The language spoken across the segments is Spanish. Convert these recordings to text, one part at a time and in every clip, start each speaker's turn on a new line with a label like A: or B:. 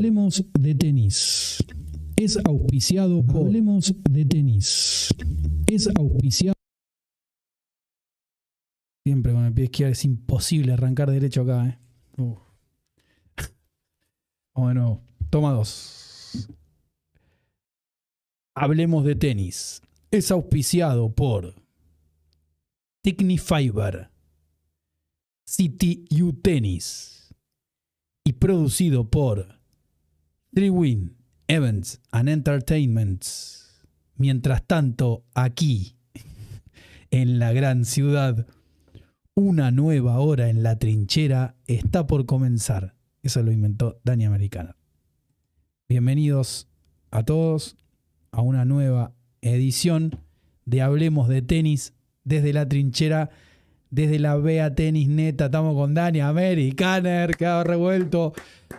A: Hablemos de tenis. Es auspiciado por Hablemos de tenis. Es auspiciado. Siempre con el pie izquierdo es imposible arrancar derecho acá. ¿eh? Uf. Bueno, toma dos. Hablemos de tenis. Es auspiciado por Technifiber, City U Tennis y producido por Win Events and Entertainments. Mientras tanto, aquí, en la gran ciudad, una nueva hora en la trinchera está por comenzar. Eso lo inventó Dani Americana. Bienvenidos a todos a una nueva edición de Hablemos de Tenis desde la trinchera, desde la Bea Tenis Neta. Estamos con Dani Americaner, que ha revuelto.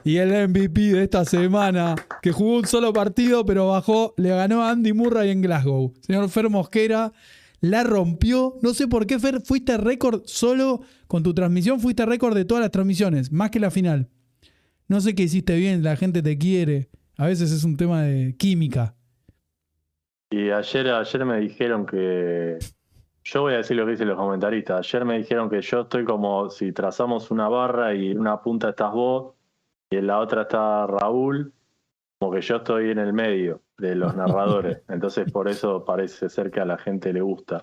A: Y el MVP de esta semana, que jugó un solo partido, pero bajó, le ganó a Andy Murray en Glasgow. Señor Fer Mosquera, la rompió. No sé por qué, Fer, fuiste récord solo con tu transmisión, fuiste récord de todas las transmisiones, más que la final. No sé qué hiciste bien, la gente te quiere. A veces es un tema de química.
B: Y ayer, ayer me dijeron que. Yo voy a decir lo que dicen los comentaristas. Ayer me dijeron que yo estoy como si trazamos una barra y en una punta estás vos y en la otra está Raúl, como que yo estoy en el medio de los narradores. Entonces por eso parece ser que a la gente le gusta.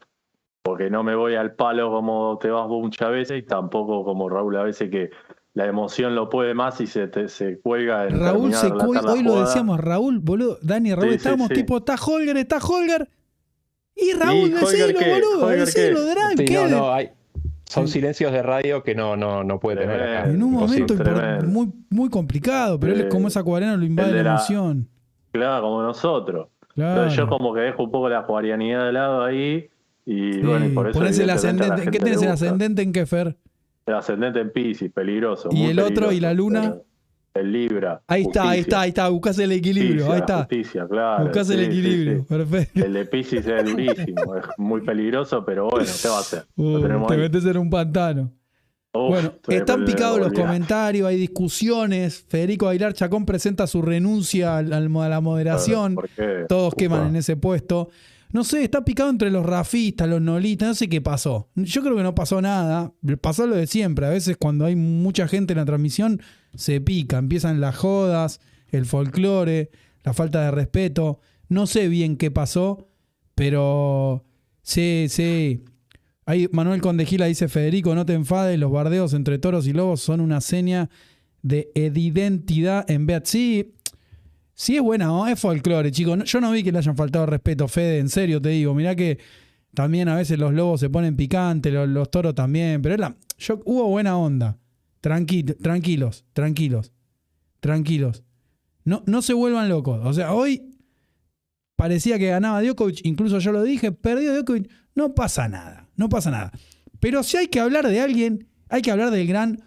B: Porque no me voy al palo como te vas vos muchas veces y tampoco como Raúl a veces que la emoción lo puede más y se, te, se cuelga en
A: Raúl se
B: la
A: hoy lo decíamos, Raúl, boludo, Dani, Raúl,
B: Sí, sí,
A: estábamos
B: sí.
A: tipo, está Holger, está Holger. Y Raúl,
B: ¿Y Holger
A: decilo,
B: qué?
A: boludo. Drag,
C: Sí,
A: ¿qué?
C: no, no, hay, son silencios de radio que no, no, no puede tener acá.
A: En un momento muy, muy complicado, pero él es como esa cuarena lo invade
B: el de
A: la
B: la-
A: emoción.
B: Claro, como nosotros.
A: Claro.
B: Entonces yo como que dejo un poco la juarianidad de lado ahí y
A: Sí,
B: bueno, y por eso
A: ponés el ascendente. ¿En qué tenés el ascendente en qué, Fer?
B: El ascendente en Pisces, peligroso.
A: ¿Y
B: muy
A: el otro, y la luna?
B: pero El Libra.
A: Ahí está, ahí está, ahí está, buscás el equilibrio,
B: Justicia,
A: ahí está.
B: Justicia, claro.
A: Buscás el
B: sí,
A: equilibrio,
B: sí.
A: perfecto.
B: El de Pisces es durísimo, es muy peligroso, pero bueno, ¿qué va a hacer?
A: Uh, te
B: ahí.
A: metes en un pantano.
B: Uf,
A: Bueno, están picados los comentarios, hay discusiones. Federico Aguilar Chacón presenta su renuncia a la moderación. Todos queman en ese puesto. No sé, está picado entre los rafistas, los nolitas, no sé qué pasó. Yo creo que no pasó nada. Pasó lo de siempre. A veces cuando hay mucha gente en la transmisión, se pica. Empiezan las jodas, el folclore, la falta de respeto. No sé bien qué pasó, pero sí, sí. Ahí Manuel Condejila dice, Federico, no te enfades, los bardeos entre toros y lobos son una seña de identidad en Beat. Sí, Sí, es buena, ¿no? es folclore, chicos. Yo no vi que le hayan faltado respeto, Fede, en serio te digo. Mirá que también a veces los lobos se ponen picantes, los, toros también, pero era, yo, hubo buena onda. Tranqui- tranquilos, tranquilos, tranquilos. No, no se vuelvan locos. O sea, hoy parecía que ganaba Djokovic, incluso yo lo dije, perdió Djokovic. No pasa nada, no pasa nada. Pero si hay que hablar de alguien, hay que hablar del gran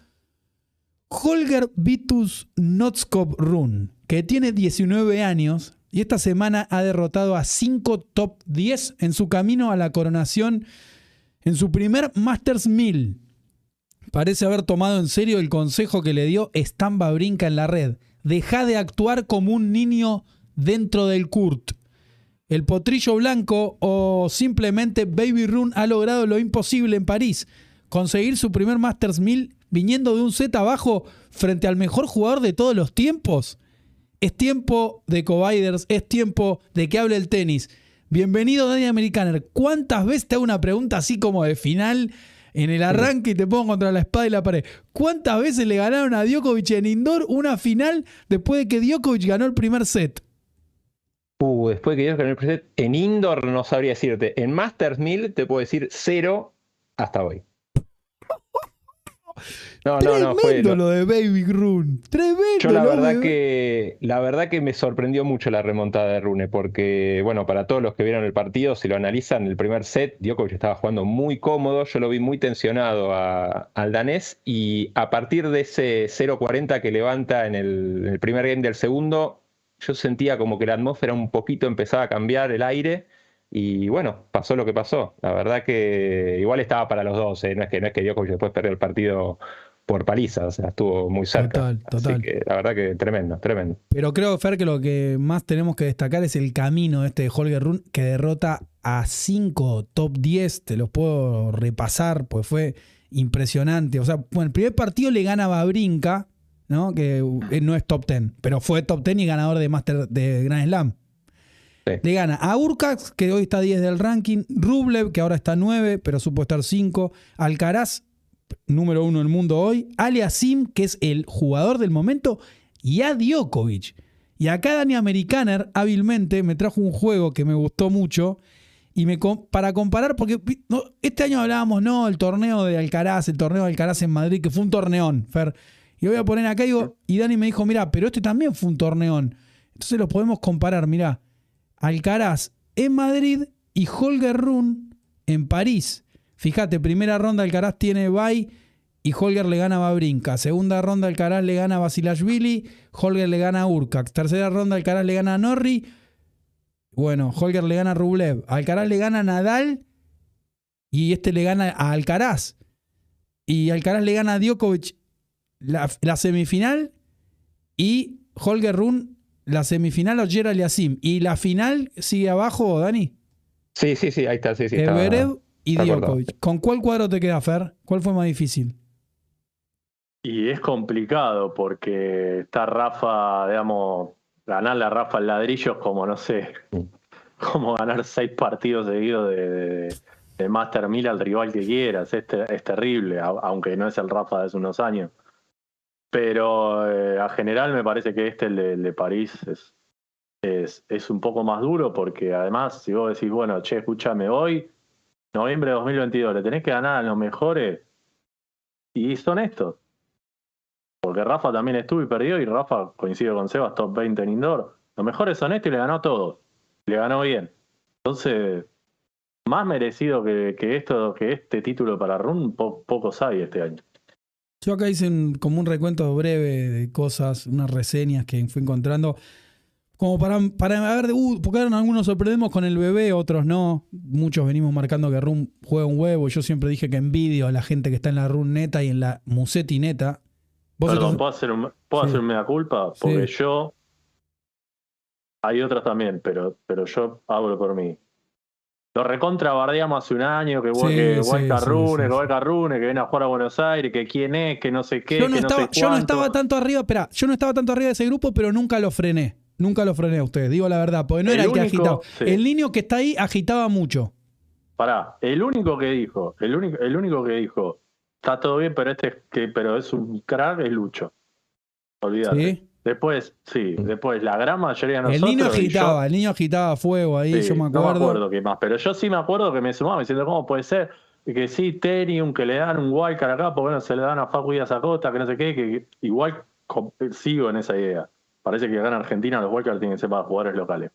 A: Holger Vitus Notskov Run, que tiene 19 años y esta semana ha derrotado a 5 top 10 en su camino a la coronación en su primer Masters 1000. Parece haber tomado en serio el consejo que le dio Stamba Brinca en la red. Deja de actuar como un niño dentro del Kurt. El potrillo blanco o simplemente Baby Run ha logrado lo imposible en París. Conseguir su primer Masters 1000 viniendo de un set abajo frente al mejor jugador de todos los tiempos. Es tiempo de Coviders, es tiempo de que hable el tenis. Bienvenido Dani Americaner. ¿Cuántas veces te hago una pregunta así como de final en el arranque y te pongo contra la espada y la pared? ¿Cuántas veces le ganaron a Djokovic en indoor una final después de que Djokovic ganó el primer set?
C: Uh, después que yo gané el preset, en indoor no sabría decirte. En Masters 1000 te puedo decir cero hasta hoy. No, no, no, fue. Lo-
A: lo de Baby Run. Tremendo.
C: Yo la verdad
A: de-
C: que la verdad que me sorprendió mucho la remontada de Rune porque bueno, para todos los que vieron el partido, si lo analizan, el primer set Djokovic estaba jugando muy cómodo, yo lo vi muy tensionado a- al danés y a partir de ese 0-40 que levanta en el, en el primer game del segundo, yo sentía como que la atmósfera un poquito empezaba a cambiar el aire y bueno, pasó lo que pasó. La verdad que igual estaba para los dos, ¿eh? no es que no es que Djokovic después perdió el partido por paliza, o sea, estuvo muy cerca.
A: Total, total.
C: Así que la verdad que tremendo, tremendo.
A: Pero creo, Fer, que lo que más tenemos que destacar es el camino este de Holger Run, que derrota a 5 top 10. Te los puedo repasar, pues fue impresionante. O sea, bueno, el primer partido le gana a Babrinka, ¿no? Que eh, no es top 10, pero fue top 10 y ganador de Master de Grand Slam.
C: Sí.
A: Le gana a Urcax, que hoy está 10 del ranking, Rublev, que ahora está 9, pero supo estar 5, Alcaraz, número 1 del mundo hoy, Aliasim, que es el jugador del momento, y a Djokovic. Y acá Dani Americaner hábilmente me trajo un juego que me gustó mucho, y me para comparar, porque este año hablábamos, no, el torneo de Alcaraz, el torneo de Alcaraz en Madrid, que fue un torneón, Fer. Y voy a poner acá y, digo, y Dani me dijo, mira, pero este también fue un torneón. Entonces los podemos comparar, mira, Alcaraz en Madrid y Holger Run en París. Fíjate, primera ronda Alcaraz tiene bye y Holger le gana a Babrinka. Segunda ronda Alcaraz le gana a Basilashvili, Holger le gana a Urcax. Tercera ronda Alcaraz le gana a Norri. Bueno, Holger le gana a Rublev. Alcaraz le gana a Nadal y este le gana a Alcaraz. Y Alcaraz le gana a Djokovic la, la semifinal y Holger Run la semifinal a Gerald Yassim. Y la final sigue abajo, Dani.
C: Sí, sí, sí, ahí está, sí, sí. está-
A: Zverev y
C: está acordado.
A: Djokovic. ¿Con cuál cuadro te queda, Fer? ¿Cuál fue más difícil?
B: Y es complicado porque está Rafa, digamos, ganarle a Rafa el ladrillo es como, no sé,
C: Mm.
B: como ganar seis partidos seguidos de, de, de Master 1000 al rival que quieras. Es, es terrible, aunque no es el Rafa de hace unos años. Pero eh, a general me parece que este, el de, París, es, es, es un poco más duro porque además, si vos decís, bueno, che, escúchame, hoy, noviembre de 2022, le tenés que ganar a los mejores y son estos. Porque Rafa también estuvo y perdió, y Rafa coincido con Sebas, top 20 en indoor. Los mejores son estos y le ganó a todos. Le ganó bien. Entonces, más merecido que, que esto, que este título para Run, po- pocos hay este año.
A: Yo acá hice un- como un recuento breve de cosas, unas reseñas que fui encontrando. Como para, para ver, uh, porque algunos sorprendemos con el bebé, otros no. Muchos venimos marcando que Run juega un huevo. Yo siempre dije que envidio a la gente que está en la Run neta y en la Musetti neta.
B: Perdón,
A: estás-
B: ¿puedo hacer, un, ¿puedo
A: Sí.
B: hacer una culpa? Porque
A: Sí.
B: yo. Hay otras también, pero, pero yo hablo por mí. Lo recontra bardeamos hace un año, que, que
A: sí, sí,
B: Rune,
A: sí,
B: que
A: sí.
B: Guayca Rune, que viene a jugar a Buenos Aires, que quién es, que no sé qué,
A: yo no,
B: que
A: estaba,
B: no sé
A: yo no estaba tanto arriba, espera, yo no estaba tanto arriba de ese grupo, pero nunca lo frené. Nunca lo frené a ustedes, digo la verdad, porque no
B: El
A: era el que
B: único-
A: agitaba. El niño que está ahí agitaba mucho.
B: Pará, el único que dijo, el único, el único que dijo, está todo bien, pero este es que, pero es un crack, es Lucho. Olvídate. Después, sí, después la gran mayoría de
A: El
B: nosotros.
A: niño
B: y yo-
A: agitaba, el niño agitaba fuego ahí,
B: Sí,
A: yo me
B: No
A: acuerdo.
B: me acuerdo qué más, pero yo sí me acuerdo que me sumaba diciendo, ¿cómo puede ser? Que sí, Tenium, que le dan un wildcard acá, porque bueno, se le dan a Facu y a Acosta, que no sé qué, que igual sigo en esa idea. Parece que acá en Argentina los wildcards tienen que ser para jugadores locales.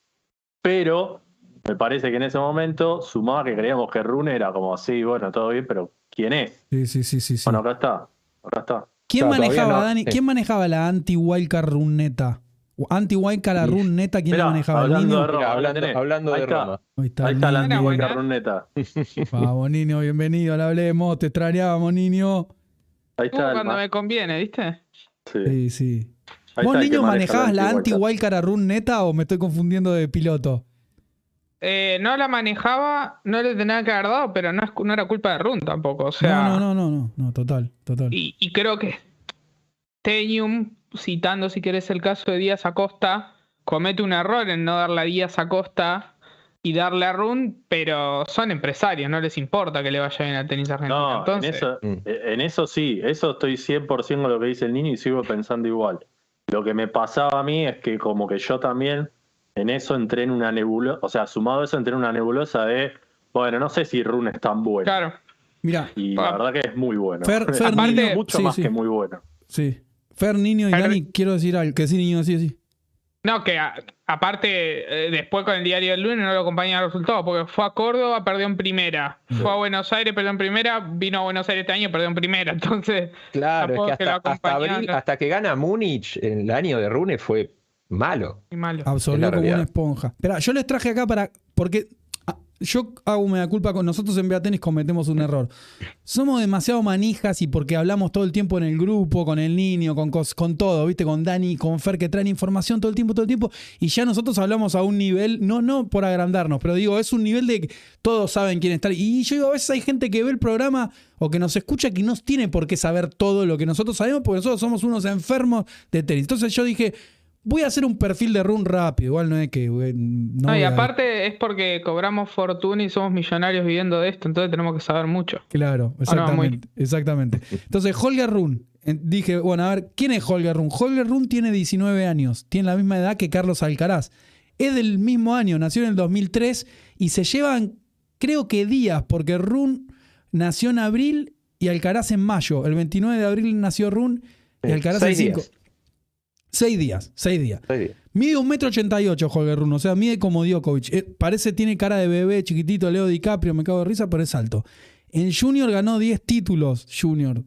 B: Pero me parece que en ese momento sumaba que creíamos que Rune era como, sí, bueno, todo bien, pero ¿quién es?
A: Sí, sí, sí, sí. sí.
B: Bueno, acá está, acá está.
A: ¿Quién
C: Claro,
A: manejaba,
C: no,
A: Dani?
C: sí.
A: ¿Quién manejaba la anti-Wildcard Run neta? Anti-Wildcard
C: Y-
A: Run neta, ¿quién la
B: Mirá,
A: manejaba? ¿El
B: hablando
A: niño?
B: de Roma, la
C: hablando,
B: tenés.
C: hablando
B: Ahí
C: de
B: está.
C: Roma.
A: Ahí está,
B: Ahí
A: el
B: está la
A: niño.
D: Era buena.
B: anti Runeta.
A: Vamos, niño, bienvenido, le hablemos, te extrañábamos, niño.
B: Ahí
D: Uh,
B: está. el
D: cuando me conviene, ¿viste?
B: sí.
A: Sí, sí. ¿Vos, niño,
B: maneja
A: manejabas la
B: anti-wildcard.
A: anti-Wildcard Run neta o me estoy confundiendo de piloto?
D: Eh, no la manejaba, no le tenía que haber dado, pero no, es- no era culpa de Run tampoco. O sea,
A: no, no, no, no, no, no, total, total.
D: Y, y creo que Tenium, citando si querés el caso de Díaz Acosta, comete un error en no darle a Díaz Acosta y darle a Run, pero son empresarios, no les importa que le vaya bien al tenis argentino.
B: No,
D: Entonces,
B: en, eso,
C: Mm.
B: en eso sí, eso estoy 100% con lo que dice el niño y sigo pensando igual. Lo que me pasaba a mí es que como que yo también en eso entré en una nebulosa, o sea, sumado a eso entré en una nebulosa de, bueno, no sé si Rune es tan bueno.
D: claro,
A: Mira,
B: Y la
D: Ah.
B: verdad que es muy bueno.
A: Fer- Fer,
B: Aparte,
D: niño,
B: mucho
A: sí,
B: más
A: sí.
B: que muy bueno.
A: sí. Fer, niño y
D: Fer-
A: Dani, quiero decir algo. Que sí, niño, sí, sí.
D: No, que a- aparte, eh, después con el diario del lunes no lo acompañan los resultados, porque fue a Córdoba, perdió en primera. Fue a Buenos Aires, perdió en primera. Vino a Buenos Aires este año, perdió en primera. Entonces,
C: Claro, es que
D: que lo
C: hasta, abril, hasta que gana Múnich en el año de Rune fue malo.
D: malo.
A: Absorbió como una esponja. Espera, yo les traje acá para. Porque. ah, yo hago una culpa con nosotros en Vea Tenis cometemos un error. Somos demasiado manijas y porque hablamos todo el tiempo en el grupo, con el niño, con, con todo, ¿viste? Con Dani, con Fer, que traen información todo el tiempo, todo el tiempo. Y ya nosotros hablamos a un nivel, no, no por agrandarnos, pero digo, es un nivel de que todos saben quién está. Y yo digo, a veces hay gente que ve el programa o que nos escucha que no tiene por qué saber todo lo que nosotros sabemos, porque nosotros somos unos enfermos de tenis. Entonces yo dije, voy a hacer un perfil de run rápido. Igual no es que. No
D: No, y
A: a-
D: aparte es porque cobramos fortuna y somos millonarios viviendo de esto, entonces tenemos que saber mucho.
A: Claro,
D: Ah, no, muy-
A: exactamente. exactamente. Entonces, Holger Run. eh, Dije, bueno, a ver, ¿quién es Holger Run? Holger Run tiene 19 años, tiene la misma edad que Carlos Alcaraz. Es del mismo año, nació en el 2003 y se llevan, creo que días, porque Run nació en abril y Alcaraz en mayo. El 29 de abril nació Run y Alcaraz en 5. Seis días, seis días.
C: Seis días.
A: Mide un metro ochenta y ocho Holger Rune, o sea, mide como Djokovic. Eh, parece, tiene cara de bebé, chiquitito, Leo DiCaprio, me cago de risa, pero es alto. En Junior ganó 10 títulos, Junior.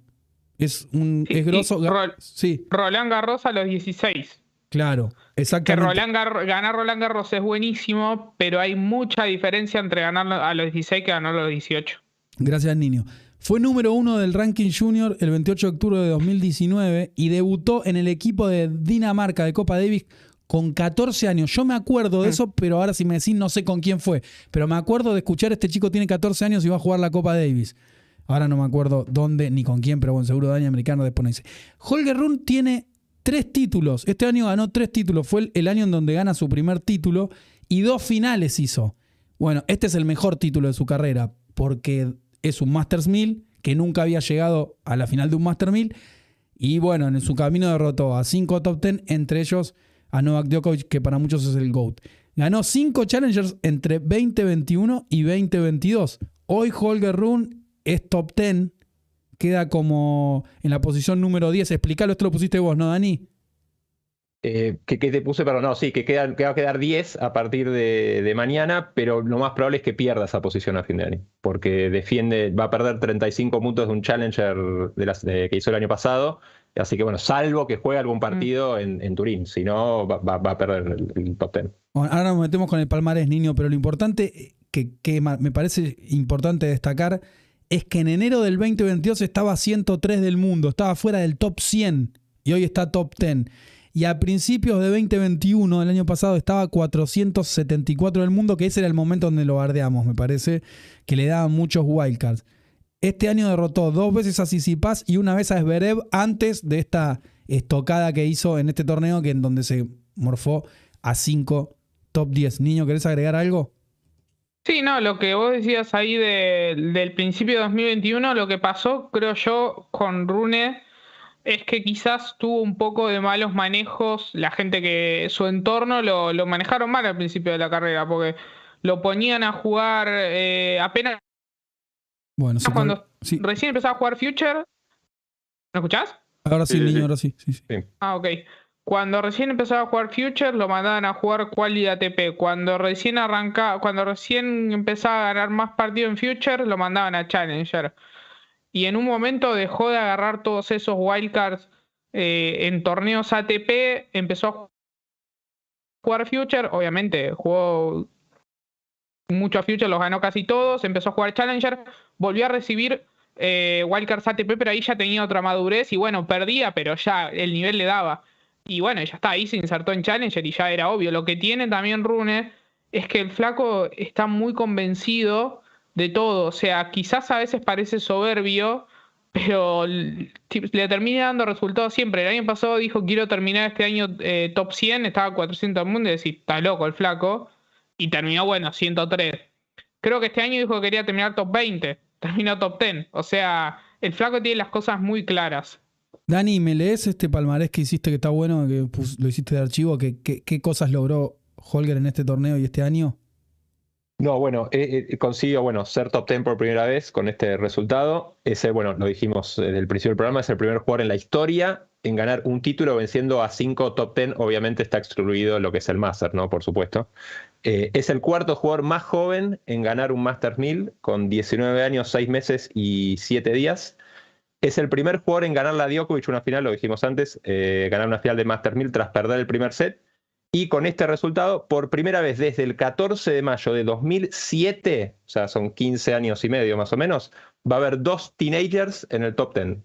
A: Es un
D: Sí,
A: es grosso.
D: Rol-
A: Sí,
D: Roland Garros a los 16.
A: claro,
D: Que
A: exactamente.
D: Roland Gar- ganar Roland Garros es buenísimo, pero hay mucha diferencia entre ganar a los 16 que ganar a los 18.
A: Gracias, niño. Fue número uno del ranking junior el 28 de octubre de 2019 y debutó en el equipo de Dinamarca de Copa Davis con 14 años. Yo me acuerdo de
D: Mm.
A: eso, pero ahora si me decís no sé con quién fue. Pero me acuerdo de escuchar este chico tiene 14 años y va a jugar la Copa Davis. Ahora no me acuerdo dónde ni con quién, pero bueno, seguro Dani Americano después nos dice. Holger Run tiene tres títulos. Este año ganó tres títulos. Fue el, el año en donde gana su primer título y dos finales hizo. Bueno, este es el mejor título de su carrera porque es un Masters 1000 que nunca había llegado a la final de un Master 1000 y bueno, en su camino derrotó a cinco top 10, entre ellos a Novak Djokovic, que para muchos es el GOAT. Ganó cinco Challengers entre 2021 y 2022. Hoy Holger Rune es top 10, queda como en la posición número 10. Explícalo, esto lo pusiste vos, ¿no, Dani?
C: Eh, que, que te puse, pero no, sí, que, va a quedar 10 a partir de, de mañana, pero lo más probable es que pierda esa posición a fin de año, porque defiende, va a perder 35 puntos de un Challenger de las, de- que hizo el año pasado, así que bueno, salvo que juegue algún partido en, en Turín, si no, va, va- va a perder el, el top 10.
A: Bueno, ahora nos metemos con el palmarés, niño, pero lo importante que, que me parece importante destacar es que en enero del 2022 estaba 103 del mundo, estaba fuera del top 100 y hoy está top 10. Y a principios de 2021, el año pasado, estaba 474 del mundo, que ese era el momento donde lo bardeamos, me parece, que le daban muchos wildcards. Este año derrotó dos veces a Sisipas y una vez a Zverev antes de esta estocada que hizo en este torneo, que en donde se morfó a 5 top 10. Niño, ¿querés agregar algo?
D: Sí, no, lo que vos decías ahí de- del principio de 2021, lo que pasó, creo yo, con Rune, es que quizás tuvo un poco de malos manejos, la gente que su entorno lo, lo manejaron mal al principio de la carrera, porque lo ponían a jugar eh, apenas
A: Bueno, sí,
D: cuando
A: sí.
D: recién empezaba a jugar Future. ¿Me escuchás?
A: Ahora sí, niño,
B: sí.
A: ahora sí. sí, sí.
D: Ah, ok. Cuando recién empezaba a jugar Future, lo mandaban a jugar Quali ATP. Cuando recién arrancaba, cuando recién empezaba a ganar más partidos en Future, lo mandaban a Challenger. Y en un momento dejó de agarrar todos esos wildcards eh, en torneos ATP, empezó a jugar Future, obviamente jugó muchos Future, los ganó casi todos, empezó a jugar Challenger, volvió a recibir eh, wildcards ATP, pero ahí ya tenía otra madurez y bueno, perdía, pero ya el nivel le daba. Y bueno, ya está, ahí se insertó en Challenger y ya era obvio. Lo que tiene también Rune es que el flaco está muy convencido de todo. O sea, quizás a veces parece soberbio, pero le termina dando resultados siempre. El año pasado dijo, quiero terminar este año eh, top 100, estaba a 400 del mundo y decís, está loco el flaco. Y terminó, bueno, 103. Creo que este año dijo que quería terminar top 20, terminó top 10. O sea, el flaco tiene las cosas muy claras.
A: Dani, ¿me lees este palmarés que hiciste que está bueno, que lo hiciste de archivo? ¿Qué, qué, qué cosas logró Holger en este torneo y este año?
C: No, bueno, eh, eh, consiguió bueno, ser top 10 por primera vez con este resultado. Ese, bueno, lo dijimos desde el principio del programa, es el primer jugador en la historia en ganar un título venciendo a cinco top 10. Obviamente está excluido lo que es el Master, ¿no? Por supuesto. Eh, es el cuarto jugador más joven en ganar un Master 1000 con 19 años, 6 meses y 7 días. Es el primer jugador en ganar la Djokovic una final, lo dijimos antes, eh, ganar una final de Master 1000 tras perder el primer set. Y con este resultado, por primera vez desde el 14 de mayo de 2007, o sea, son 15 años y medio más o menos, va a haber dos teenagers en el top 10.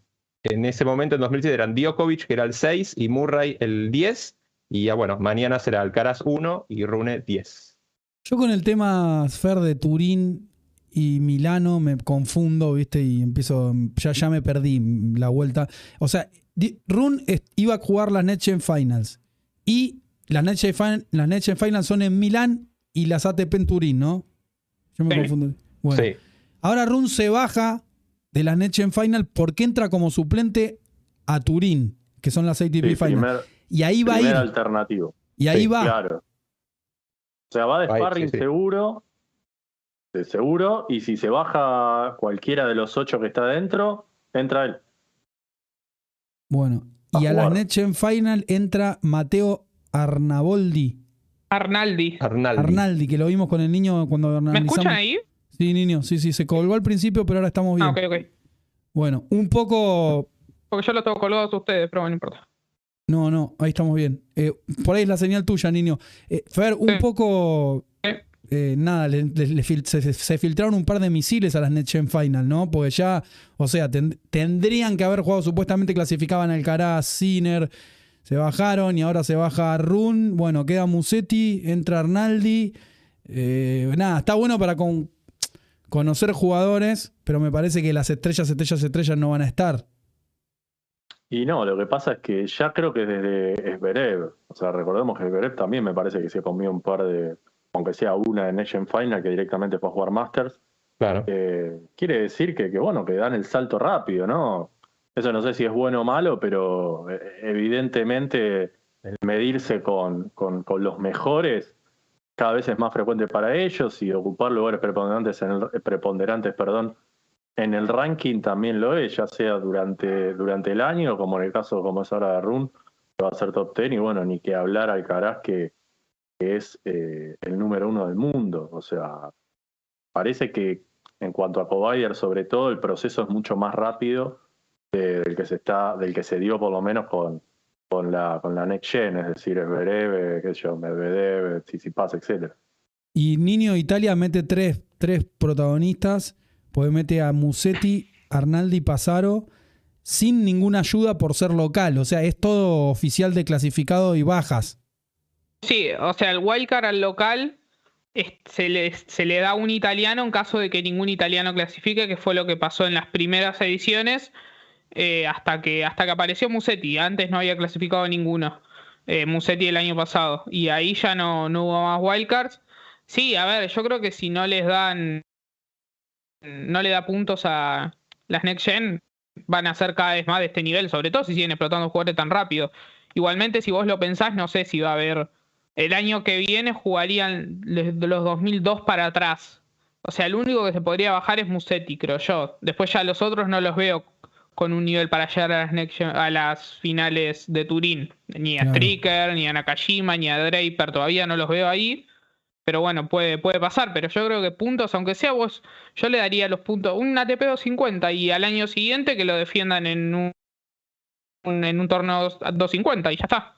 C: En ese momento, en 2007, eran Djokovic, que era el 6, y Murray el 10. Y ya bueno, mañana será Alcaraz 1 y Rune 10.
A: Yo con el tema Sfer de Turín y Milano me confundo, ¿viste? Y empiezo, ya, ya me perdí la vuelta. O sea, Di- Run est- iba a jugar las NetGen Finals y las NetGen, Fin- las NetGen Finals son en Milán y las ATP en Turín, ¿no? Yo me
D: Sí.
A: confundo. Bueno,
C: Sí.
A: ahora Run se baja de las NetGen Final porque entra como suplente a Turín, que son las ATP
B: Sí,
A: Finals.
B: primer,
A: y ahí va a ir.
B: alternativo.
A: Y ahí
C: Sí,
A: va.
B: Claro. O sea, va de
C: Ahí,
B: sparring
C: sí, sí.
B: seguro. De seguro. Y si se baja cualquiera de los ocho que está dentro, entra él.
A: Bueno,
B: A
A: y a las
B: jugar.
A: NetGen Final entra Mateo Arnaboldi.
D: Arnaldi.
C: Arnaldi.
A: Arnaldi, que lo vimos con el niño cuando
D: ¿Me escuchan ahí?
A: Sí, niño, sí, sí, se colgó al principio, pero ahora estamos bien.
D: Ah, ok, ok.
A: Bueno, un poco.
D: Porque yo lo tengo colgados a ustedes, pero bueno, no importa.
A: No, no, ahí estamos bien. Eh, por ahí es la señal tuya, niño. Eh, Fer, un
D: Sí.
A: poco. Eh, nada, le- le- le fil- se, se- se filtraron un par de misiles a las NetGen Final, ¿no? Porque ya, o sea, ten- tendrían que haber jugado, supuestamente clasificaban Alcaraz, Sinner, se bajaron y ahora se baja Run. Bueno, queda Musetti, entra Arnaldi. Eh, nada, está bueno para con- conocer jugadores, pero me parece que las estrellas, estrellas, estrellas no van a estar.
B: Y no, lo que pasa es que ya creo que desde Zverev, o sea, recordemos que Zverev también me parece que se comió un par de, aunque sea una en Nation Final, que directamente fue a jugar Masters.
C: Claro.
B: Eh, quiere decir que, que, bueno, que dan el salto rápido, ¿no? Eso no sé si es bueno o malo, pero eh, evidentemente medirse con, con, los mejores cada vez es más frecuente para ellos y ocupar lugares preponderantes en el, preponderantes, perdón, en el ranking también lo es, ya sea durante, durante el año, como en el caso como es ahora de Run, que va a ser top 10, y bueno, ni que hablar Alcaraz que, que es eh, el número uno del mundo. O sea, parece que en cuanto a Cobayer, sobre todo, el proceso es mucho más rápido de- del que se está, del que se dio por lo menos con, con la con la Next Gen, es decir, Zverev, qué sé yo, Medvedev, Tsitsipas, etcétera.
A: Y Niño Italia mete tres, tres protagonistas, pues mete a Musetti, Arnaldi y Pasaro, sin ninguna ayuda por ser local. O sea, es todo oficial de clasificado y bajas.
D: Sí, o sea, el wildcard al local es- se le, se le da un italiano en caso de que ningún italiano clasifique, que fue lo que pasó en las primeras ediciones, eh, hasta, que, hasta que apareció Musetti. Antes no había clasificado ninguno. Eh, Musetti el año pasado. Y ahí ya no, no hubo más wildcards. Sí, a ver, yo creo que si no les dan. No le da puntos a las Next Gen, van a ser cada vez más de este nivel, sobre todo si siguen explotando jugadores tan rápido. Igualmente, si vos lo pensás, no sé si va a haber. El año que viene jugarían los 2002 para atrás. O sea, el único que se podría bajar es Musetti, creo yo. Después ya los otros no los veo con un nivel para llegar a las, next gen- a las finales de Turín. Ni a
A: Claro.
D: Stricker, ni a Nakajima, ni a Draper. Todavía no los veo ahí. Pero bueno, puede, puede pasar. Pero yo creo que puntos, aunque sea vos, yo le daría los puntos. Un ATP 250 y al año siguiente que lo defiendan en un, un- en un torneo 250 y ya está.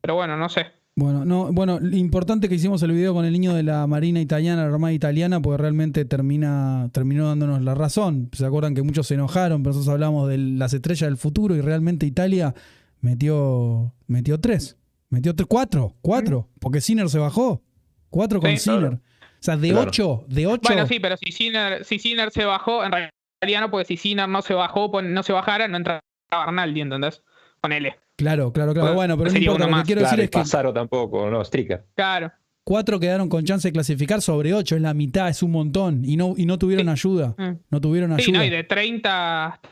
D: Pero bueno, no sé.
A: Bueno, no, bueno, lo importante que hicimos el video con el niño de la Marina Italiana, la Armada Italiana, porque realmente termina, terminó dándonos la razón. Se acuerdan que muchos se enojaron, pero nosotros hablamos de las estrellas del futuro y realmente Italia metió, metió tres. Metió tres, cuatro, cuatro, porque Sinner se bajó. Cuatro con
D: Sí,
A: Sinner.
B: claro.
A: O sea, de
C: Claro.
A: ocho, de ocho.
D: Bueno, sí, pero si Sinner, si Sinner se bajó, en realidad no, porque si Sinner no se bajó, pon- no se bajara, no entraba Arnaldi, ¿entendés? Ponele.
A: Claro, claro, claro.
D: Bueno,
A: Bueno, pero no
D: sería
A: importa.
D: uno
A: Lo que
D: más.
A: quiero
C: Claro,
A: decir es que
C: Pasaro tampoco, no, Stricker.
D: Claro.
A: cuatro quedaron con chance de clasificar sobre ocho, es la mitad, es un montón. Y no, y no tuvieron
D: Sí.
A: ayuda.
D: Mm.
A: No tuvieron
D: Sí,
A: ayuda.
D: no, y de 30 hasta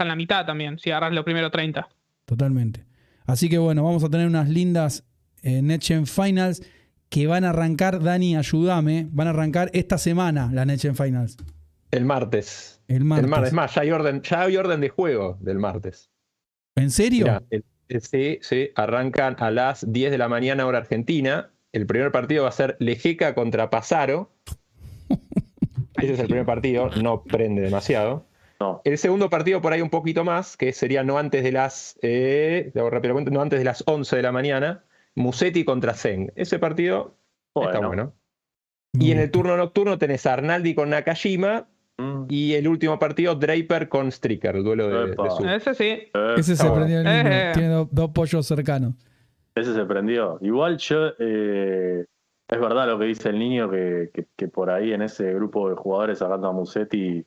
D: en la mitad también, si agarras los primeros 30.
A: Totalmente. Así que bueno, vamos a tener unas lindas eh, NetGen Finals que van a arrancar, Dani, ayúdame, van a arrancar esta semana las NetGen Finals.
C: El martes.
A: El martes.
C: El martes. Es más, ya hay orden, ya hay orden de juego del martes.
A: ¿En serio?
C: Mirá, el- el- sí, sí, arrancan a las 10 de la mañana hora argentina. El primer partido va a ser Lejeca contra Pasaro. Ese es el primer partido, no prende demasiado.
B: No.
C: El segundo partido por ahí un poquito más, que sería no antes de las, eh, no antes de las 11 de la mañana, Musetti contra Zen. Ese partido está
B: Bueno.
C: bueno. Y en el turno nocturno tenés a Arnaldi con Nakajima
B: Mm,
C: y el último partido Draper con Stricker, el duelo de, de.
D: Ese sí.
A: Ese se
C: bueno.
A: prendió el mismo.
D: Eh.
A: Tiene do- dos pollos cercanos.
B: Ese se prendió. Igual yo, eh, es verdad lo que dice el niño, que, que- que por ahí en ese grupo de jugadores sacando a Musetti,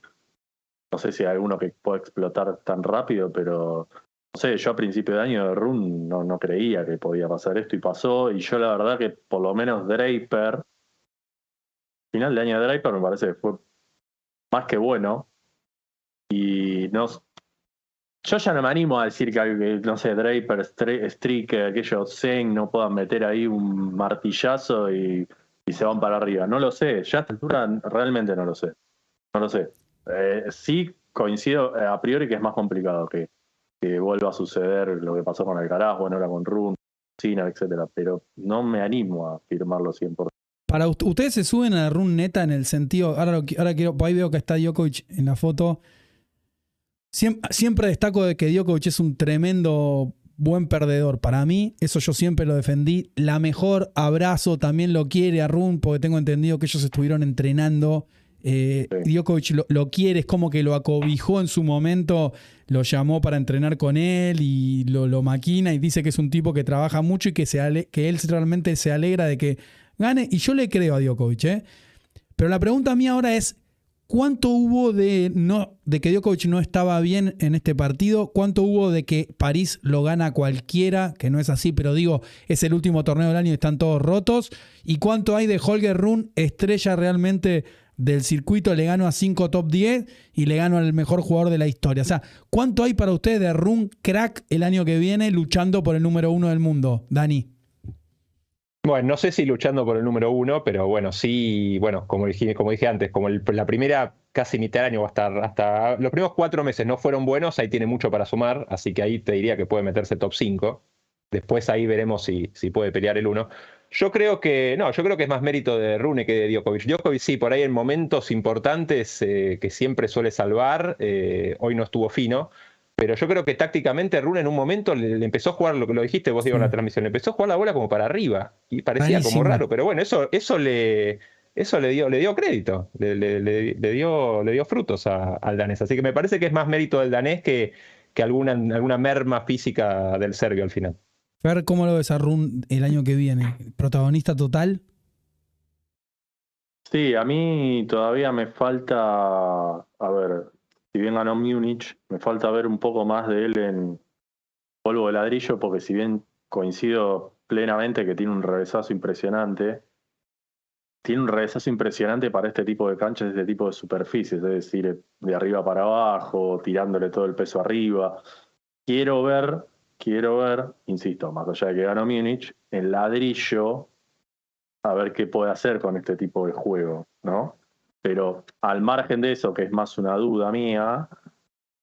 B: no sé si hay alguno que pueda explotar tan rápido, pero no sé, yo a principio de año de Run no, no creía que podía pasar esto y pasó, y yo la verdad que por lo menos Draper, final de año de Draper me parece que fue más que bueno, y no, yo ya no me animo a decir que, no sé, Draper, Stricker, aquellos Zen no puedan meter ahí un martillazo y, y se van para arriba. No lo sé, ya a esta altura realmente no lo sé. No lo sé. Eh, sí coincido eh, a priori que es más complicado que, que vuelva a suceder lo que pasó con Alcaraz, bueno, ahora con Run, Cina, etcétera, pero no me animo a firmarlo 100%.
A: Para ust- ustedes se suben a la run neta en el sentido. Ahora, lo ahora quiero. Ahí veo que está Djokovic en la foto. Siem- Siempre, destaco de que Djokovic es un tremendo buen perdedor. Para mí, eso yo siempre lo defendí. La mejor abrazo también lo quiere a Run, porque tengo entendido que ellos estuvieron entrenando. Eh,
B: Sí.
A: Djokovic lo, lo quiere, es como que lo acobijó en su momento, lo llamó para entrenar con él y lo, lo maquina y dice que es un tipo que trabaja mucho y que, se ale- que él realmente se alegra de que gane. Y yo le creo a Djokovic, ¿eh? Pero la pregunta mía ahora es, ¿cuánto hubo de, no, de que Djokovic no estaba bien en este partido? ¿Cuánto hubo de que París lo gana cualquiera? Que no es así, pero digo, es el último torneo del año y están todos rotos. ¿Y cuánto hay de Holger Run, estrella realmente del circuito? Le gano a 5 top 10 y le gano al mejor jugador de la historia. O sea, ¿cuánto hay para ustedes de Run crack el año que viene luchando por el número uno del mundo? Dani.
C: Bueno, no sé si luchando por el número uno, pero bueno, sí, bueno, como dije, como dije antes, como el- la primera casi mitad del año va a estar hasta los primeros cuatro meses no fueron buenos, ahí tiene mucho para sumar, así que ahí te diría que puede meterse top 5. Después ahí veremos si, si puede pelear el uno. Yo creo que, no, yo creo que es más mérito de Rune que de Djokovic. Djokovic sí, por ahí en momentos importantes eh, que siempre suele salvar, eh, hoy no estuvo fino, pero yo creo que tácticamente Rune en un momento le, le empezó a jugar, lo que lo dijiste vos, Diego, en la transmisión, le empezó a jugar la bola como para arriba y parecía
A: Rarísimo.
C: como raro, pero bueno, eso, eso le... Eso le dio, le dio crédito, le, le- le- le dio, le dio frutos a- al danés. Así que me parece que es más mérito del danés que, que alguna, alguna merma física del serbio al final.
A: Fer, ¿cómo lo ves a Run el año que viene? ¿Protagonista total?
B: Sí, a mí todavía me falta, a ver, si bien ganó Múnich, me falta ver un poco más de él en polvo de ladrillo, porque si bien coincido plenamente que tiene un revesazo impresionante, tiene un revesazo impresionante para este tipo de canchas, este tipo de superficies, es decir, de arriba para abajo, tirándole todo el peso arriba. Quiero ver, quiero ver, insisto, más allá de que ganó Múnich, en ladrillo a ver qué puede hacer con este tipo de juego, ¿no? Pero al margen de eso, que es más una duda mía,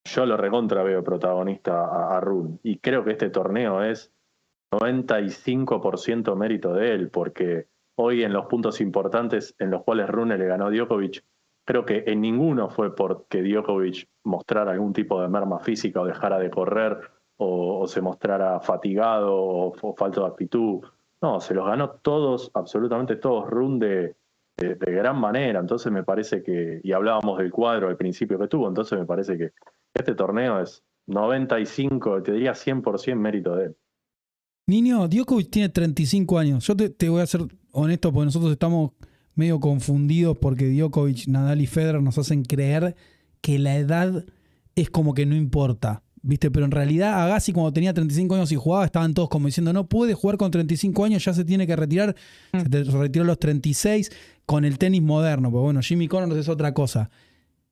B: yo lo recontra veo protagonista a, a Run. Y creo que este torneo es 95% mérito de él, porque hoy en los puntos importantes en los cuales Rune le ganó a Djokovic, creo que en ninguno fue porque Djokovic mostrara algún tipo de merma física o dejara de correr o, se mostrara fatigado o, o falto de actitud. No, se los ganó todos, absolutamente todos, Run de, de, gran manera. Entonces me parece que, y hablábamos del cuadro al principio que tuvo, entonces me parece que este torneo es 95, te diría 100% mérito de él.
A: Niño, Djokovic tiene 35 años. Yo te, te voy a ser honesto porque nosotros estamos medio confundidos porque Djokovic, Nadal y Federer nos hacen creer que la edad es como que no importa. ¿Viste? Pero en realidad Agassi cuando tenía 35 años y jugaba estaban todos como diciendo no puede jugar con 35 años, ya se tiene que retirar. Se retiró a los 36 con el tenis moderno. Porque bueno, Jimmy Connors es otra cosa.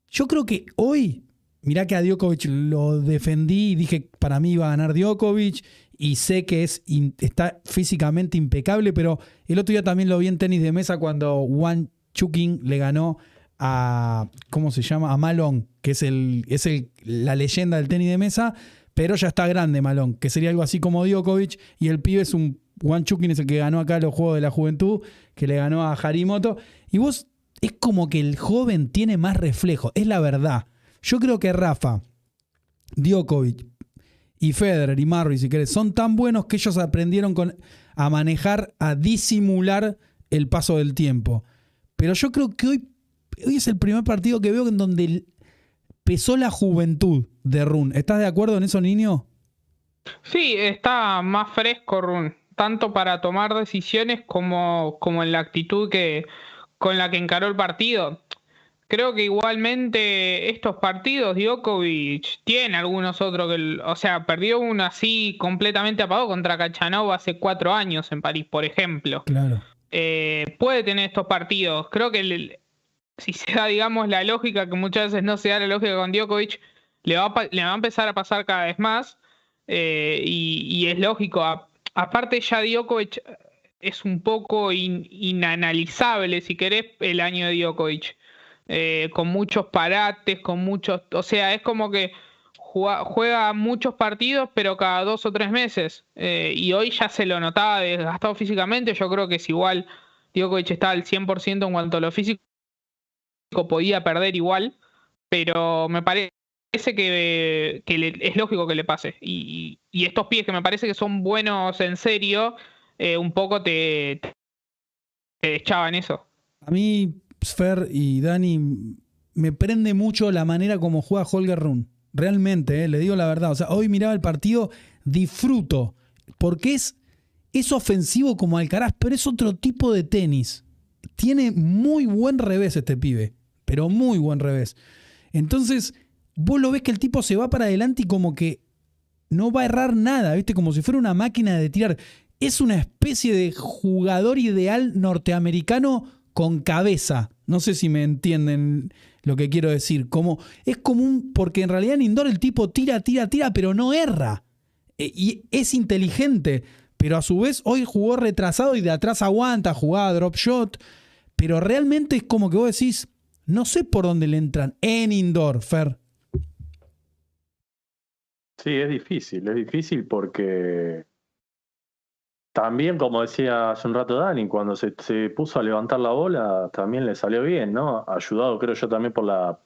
A: Yo creo que hoy, mirá que a Djokovic lo defendí y dije para mí iba a ganar Djokovic y sé que es está físicamente impecable, pero el otro día también lo vi en tenis de mesa cuando Juan Chuking le ganó a ¿cómo se llama? a Malone, que es el es el, la leyenda del tenis de mesa, pero ya está grande Malone, que sería algo así como Djokovic y el pibe es un Juan Chuking es el que ganó acá los Juegos de la Juventud, que le ganó a Harimoto y vos es como que el joven tiene más reflejo, es la verdad. Yo creo que Rafa, Djokovic y Federer y Murray, si querés, son tan buenos que ellos aprendieron a manejar, a disimular el paso del tiempo. Pero yo creo que hoy, hoy es el primer partido que veo en donde pesó la juventud de Run. ¿Estás de acuerdo en eso, niño?
D: Sí, está más fresco Run, tanto para tomar decisiones como, como en la actitud que, con la que encaró el partido. Creo que igualmente estos partidos Djokovic tiene algunos otros que, o sea, perdió uno así completamente apagado contra Cachanov hace cuatro años en París, por ejemplo.
A: Claro.
D: Eh, puede tener estos partidos. Creo que si se da, digamos, la lógica, que muchas veces no se da la lógica con Djokovic, le va a, le va a empezar a pasar cada vez más. Eh, y, es lógico. Aparte, ya Djokovic es un poco inanalizable, si querés, el año de Djokovic. Eh, con muchos parates, con muchos. O sea, es como que juega, muchos partidos, pero cada dos o tres meses. Eh, y hoy ya se lo notaba desgastado físicamente. Yo creo que es igual. Djokovic está al 100% en cuanto a lo físico. Podía perder igual, pero me parece que, es lógico que le pase. Y, estos pies que me parece que son buenos en serio, eh, un poco te, te echaban eso.
A: A mí, Sfer y Dani, me prende mucho la manera como juega Holger Run. Realmente, eh, le digo la verdad. O sea, hoy miraba el partido, disfruto. Porque es, es ofensivo como Alcaraz, pero es otro tipo de tenis. Tiene muy buen revés este pibe. Pero muy buen revés. Entonces, vos lo ves que el tipo se va para adelante y como que no va a errar nada, ¿viste? Como si fuera una máquina de tirar. Es una especie de jugador ideal norteamericano con cabeza. No sé si me entienden lo que quiero decir. Como, es común, porque en realidad en indoor el tipo tira, tira, tira, pero no erra. E, y es inteligente, pero a su vez hoy jugó retrasado y de atrás aguanta, jugaba drop shot. Pero realmente es como que vos decís, no sé por dónde le entran en indoor, Fer.
B: Sí, es difícil, es difícil porque también, como decía hace un rato Dani, cuando se, puso a levantar la bola, también le salió bien, ¿no? Ayudado, creo yo, también por la,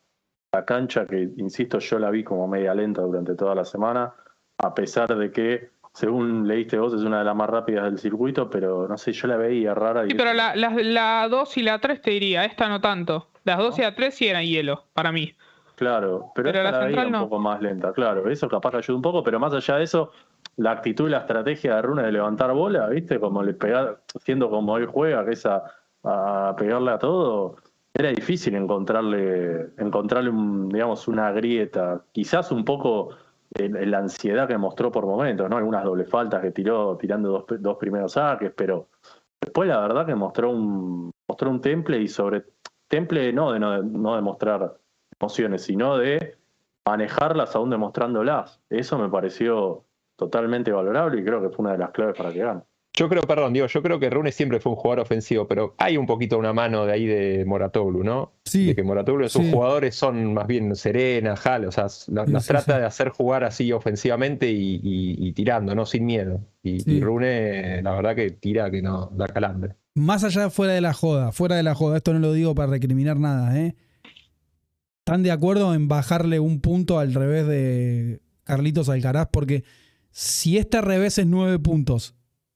B: cancha, que insisto, yo la vi como media lenta durante toda la semana, a pesar de que, según leíste vos, es una de las más rápidas del circuito, pero no sé, yo la veía rara.
D: Y... Sí, pero la, la, 2 y la 3 te diría, esta no tanto. Las 2 y la 3 sí eran hielo, para mí.
B: Claro, pero, esta la, veía un poco más lenta, claro. Eso capaz ayuda un poco, pero más allá de eso, la actitud y la estrategia de Rune de levantar bola, ¿viste? Como le pega, siendo como él juega, que es a, pegarle a todo, era difícil encontrarle, encontrarle digamos, una grieta. Quizás un poco en, la ansiedad que mostró por momentos, ¿no? Algunas doble faltas que tiró tirando dos, dos primeros saques, pero después la verdad que mostró un, mostró un temple y sobre temple no de no, no de mostrar emociones, sino de manejarlas aún demostrándolas. Eso me pareció totalmente valorable y creo que fue una de las claves para que gane.
C: Yo creo, perdón, digo, yo creo que Rune siempre fue un jugador ofensivo, pero hay un poquito una mano de ahí de Moratoglu, ¿no?
A: Sí.
C: De que Moratoglu, sus jugadores son más bien Serena, Jal, o sea, nos, trata de hacer jugar así ofensivamente y, tirando, ¿no? Sin miedo. Y, Rune, la verdad que tira que no, da calambre.
A: Más allá fuera de la joda, fuera de la joda, esto no lo digo para recriminar nada, ¿eh? ¿Están de acuerdo en bajarle un punto al revés de Carlitos Alcaraz? Porque si este revés es nueve puntos,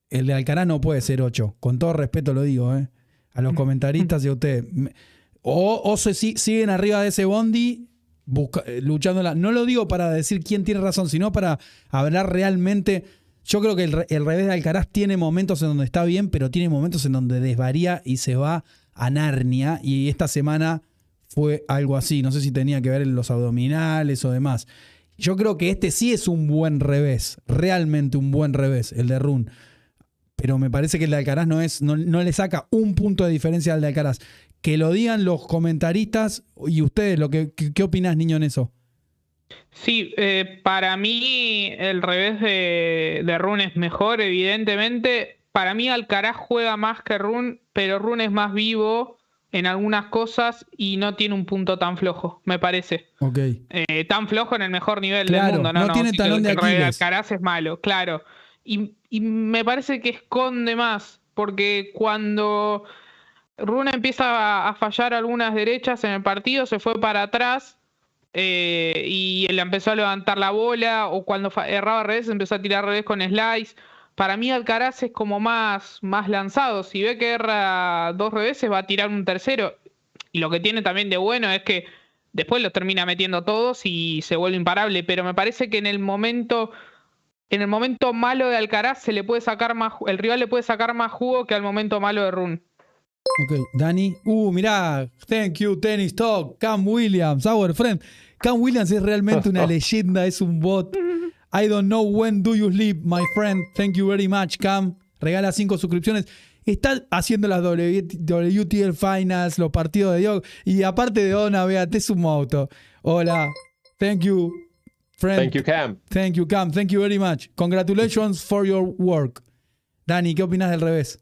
A: el de Alcaraz no puede ser ocho. Con todo respeto lo digo, ¿eh? A los comentaristas y a ustedes. O, se siguen arriba de ese bondi eh, luchándola. No lo digo para decir quién tiene razón, sino para hablar realmente. Yo creo que el, el, revés de Alcaraz tiene momentos en donde está bien, pero tiene momentos en donde desvaría y se va a Narnia. Y esta semana fue algo así. No sé si tenía que ver en los abdominales o demás. Yo creo que este sí es un buen revés, realmente un buen revés, el de Run. Pero me parece que el de Alcaraz no, es, no, le saca un punto de diferencia al de Alcaraz. Que lo digan los comentaristas y ustedes, lo que, ¿qué, opinas, niño, en eso?
D: Sí, eh, para mí el revés de, de Run es mejor, evidentemente. Para mí Alcaraz juega más que Run, pero Run es más vivo en algunas cosas y no tiene un punto tan flojo, me parece.
A: Ok.
D: Eh, tan flojo en el mejor nivel del mundo, ¿no?
A: No, tiene talón de Aquiles.
D: Alcaraz es malo, claro. Y, me parece que esconde más, porque cuando Runa empieza a, fallar algunas derechas en el partido, se fue para atrás eh, y él empezó a levantar la bola, o cuando erraba revés, empezó a tirar al revés con slice. Para mí Alcaraz es como más, más lanzado. Si ve que erra dos reveses, va a tirar un tercero. Y lo que tiene también de bueno es que después los termina metiendo todos y se vuelve imparable. Pero me parece que en el momento, en el momento malo de Alcaraz se le puede sacar más, el rival le puede sacar más jugo que al momento malo de Run.
A: Ok, Dani. Uh, mirá, thank you, Tennis Talk, Cam Williams, our friend. Cam Williams es realmente una leyenda, es un bot. I don't know when do you sleep, my friend. Thank you very much, Cam. Regala cinco suscripciones. Está haciendo las WTL Finals, los partidos de Dios. Y aparte de Ona, véate su moto. Hola. Thank you, friend.
C: Thank you, Cam.
A: Thank you, Cam. Thank you very much. Congratulations for your work. Dani, ¿qué opinas del revés?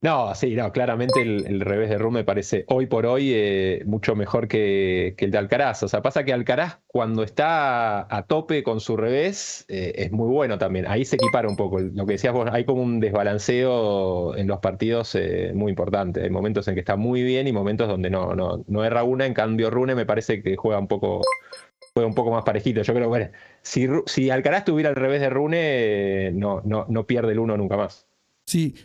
C: No, sí, no, claramente el, revés de Rum me parece hoy por hoy eh, mucho mejor que, el de Alcaraz. O sea, pasa que Alcaraz cuando está a tope con su revés eh, es muy bueno también. Ahí se equipara un poco. Lo que decías vos, hay como un desbalanceo en los partidos eh, muy importante. Hay momentos en que está muy bien y momentos donde no, no, no erra una. En cambio, Rune me parece que juega un poco un poco más parejito. Yo creo que si, si Alcaraz tuviera al revés de Rune, no, no, no pierde el uno nunca más.
A: Sí,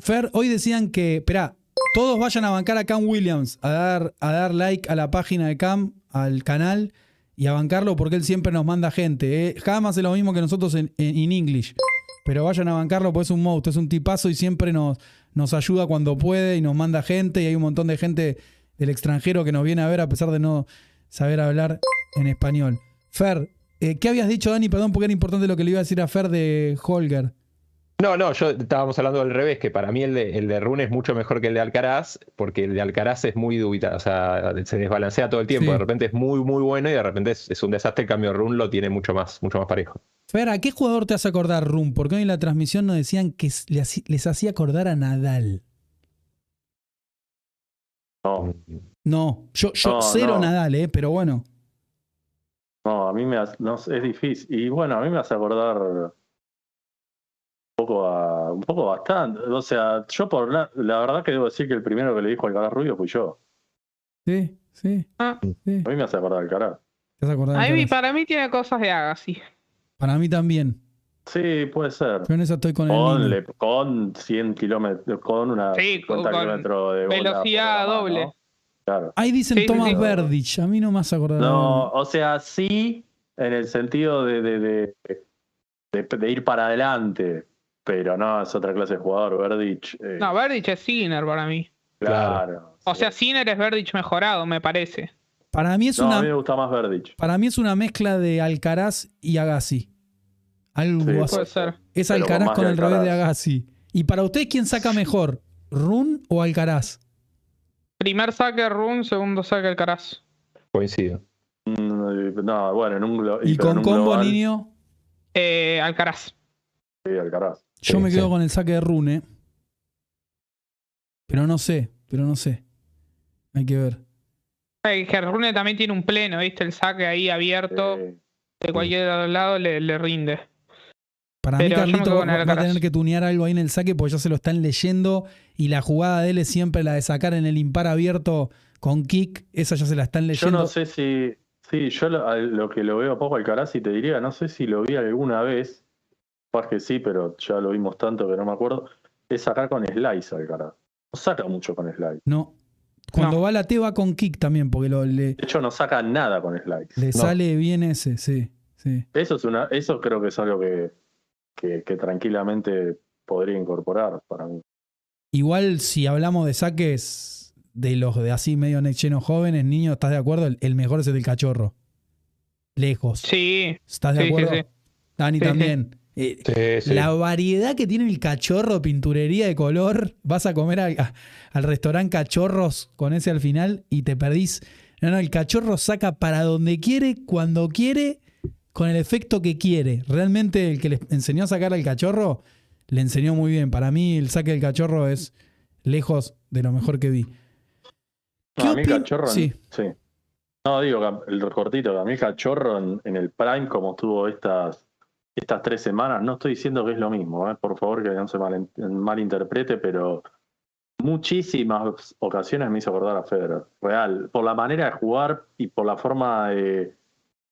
A: Fer, hoy decían que, espera, todos vayan a bancar a Cam Williams, a dar, a dar like a la página de Cam, al canal, y a bancarlo porque él siempre nos manda gente. ¿eh? Jamás es lo mismo que nosotros en, en, English. Pero vayan a bancarlo porque es un monstruo, es un tipazo y siempre nos, nos ayuda cuando puede y nos manda gente. Y hay un montón de gente del extranjero que nos viene a ver a pesar de no saber hablar en español. Fer, eh, ¿qué habías dicho, Dani? Perdón, porque era importante lo que le iba a decir a Fer de Holger.
C: No, no, yo estábamos hablando del revés, que para mí el de, el de Rune es mucho mejor que el de Alcaraz, porque el de Alcaraz es muy dubitado, o sea, se desbalancea todo el tiempo, de repente es muy, muy bueno y de repente es, un desastre, el cambio Rune lo tiene mucho más, mucho más parejo.
A: Fer, ¿a qué jugador te hace acordar Rune? Porque hoy en la transmisión nos decían que les, hacía acordar a Nadal.
B: No.
A: No, yo, yo cero Nadal, ¿eh? pero bueno.
B: No, a mí me hace, no, es difícil. Y bueno, a mí me hace acordar poco a, un poco bastante. O sea, yo por la, la verdad que debo decir que el primero que le dijo al Alcaraz Rubio fui yo.
A: Sí, sí.
D: Ah.
A: sí.
B: A mí me hace acordar Alcaraz.
D: ¿Te para mí tiene cosas de Agassi.
A: Para mí también.
B: Sí, puede ser.
A: Yo en eso estoy con
B: con, el con 100 kilómetros, con una
D: sí, con, de velocidad doble.
B: Claro.
A: Ahí dicen Thomas Verdich, a mí no me hace acordar.
B: No, o sea, sí, en el sentido de, de, de, de ir para adelante, pero no, es otra clase de jugador, Verdich.
D: Eh. No, Verdich es Sinner para mí.
B: Claro.
D: O sea, Sinner es Verdich mejorado, me parece.
A: Para mí es una.
B: A mí me gusta más Verdich.
A: Para mí es una mezcla de Alcaraz y Agassi. Algo
D: así. Puede ser.
A: Es Alcaraz con, el revés de Agassi. ¿Y para usted quién saca mejor? ¿Run o Alcaraz?
D: Primer saque Run, segundo saque Alcaraz.
C: Coincido.
B: Mm, no, bueno, en un
A: ¿Y, con combo, niño?
D: Eh, Alcaraz.
B: Sí, Alcaraz.
A: Yo me quedo con el saque de Rune. Pero no sé, pero no sé. Hay que ver.
D: Que Rune también tiene un pleno, ¿viste? El saque ahí abierto. De cualquier lado le, rinde.
A: Para mí, Carlito va, a tener que tunear algo ahí en el saque porque ya se lo están leyendo. Y la jugada de él es siempre la de sacar en el impar abierto con kick. Esa ya se la están leyendo.
B: Yo no sé si. Sí, yo lo, que lo veo poco al Caraz y te diría, no sé si lo vi alguna vez que sí, pero ya lo vimos tanto que no me acuerdo. Es sacar con slice al cara. No saca mucho con slice.
A: No. Cuando va la T va con kick también, porque lo, le,
B: de hecho no saca nada con slice.
A: Le sale bien ese, sí, sí.
B: Eso es una, eso creo que es algo que, que, tranquilamente podría incorporar para mí.
A: Igual si hablamos de saques de los de así medio llenos jóvenes, niños, ¿estás de acuerdo? El, mejor es el del cachorro. Lejos.
D: Sí.
A: ¿Estás de acuerdo? Dani también.
C: Eh,
A: la variedad que tiene el cachorro, pinturería de color, vas a comer al restaurante cachorros con ese al final y te perdís. No, no, el cachorro saca para donde quiere, cuando quiere, con el efecto que quiere. Realmente el que le enseñó a sacar al cachorro, le enseñó muy bien. Para mí el saque del cachorro es lejos de lo mejor que vi.
B: a mí cachorro, sí. sí. No, digo, el cortito, a mí cachorro en, en el prime, como tuvo estas estas tres semanas. No estoy diciendo que es lo mismo, ¿eh? por favor que no se mal, malinterprete, pero muchísimas ocasiones me hizo acordar a Federer, real, por la manera de jugar y por la forma de,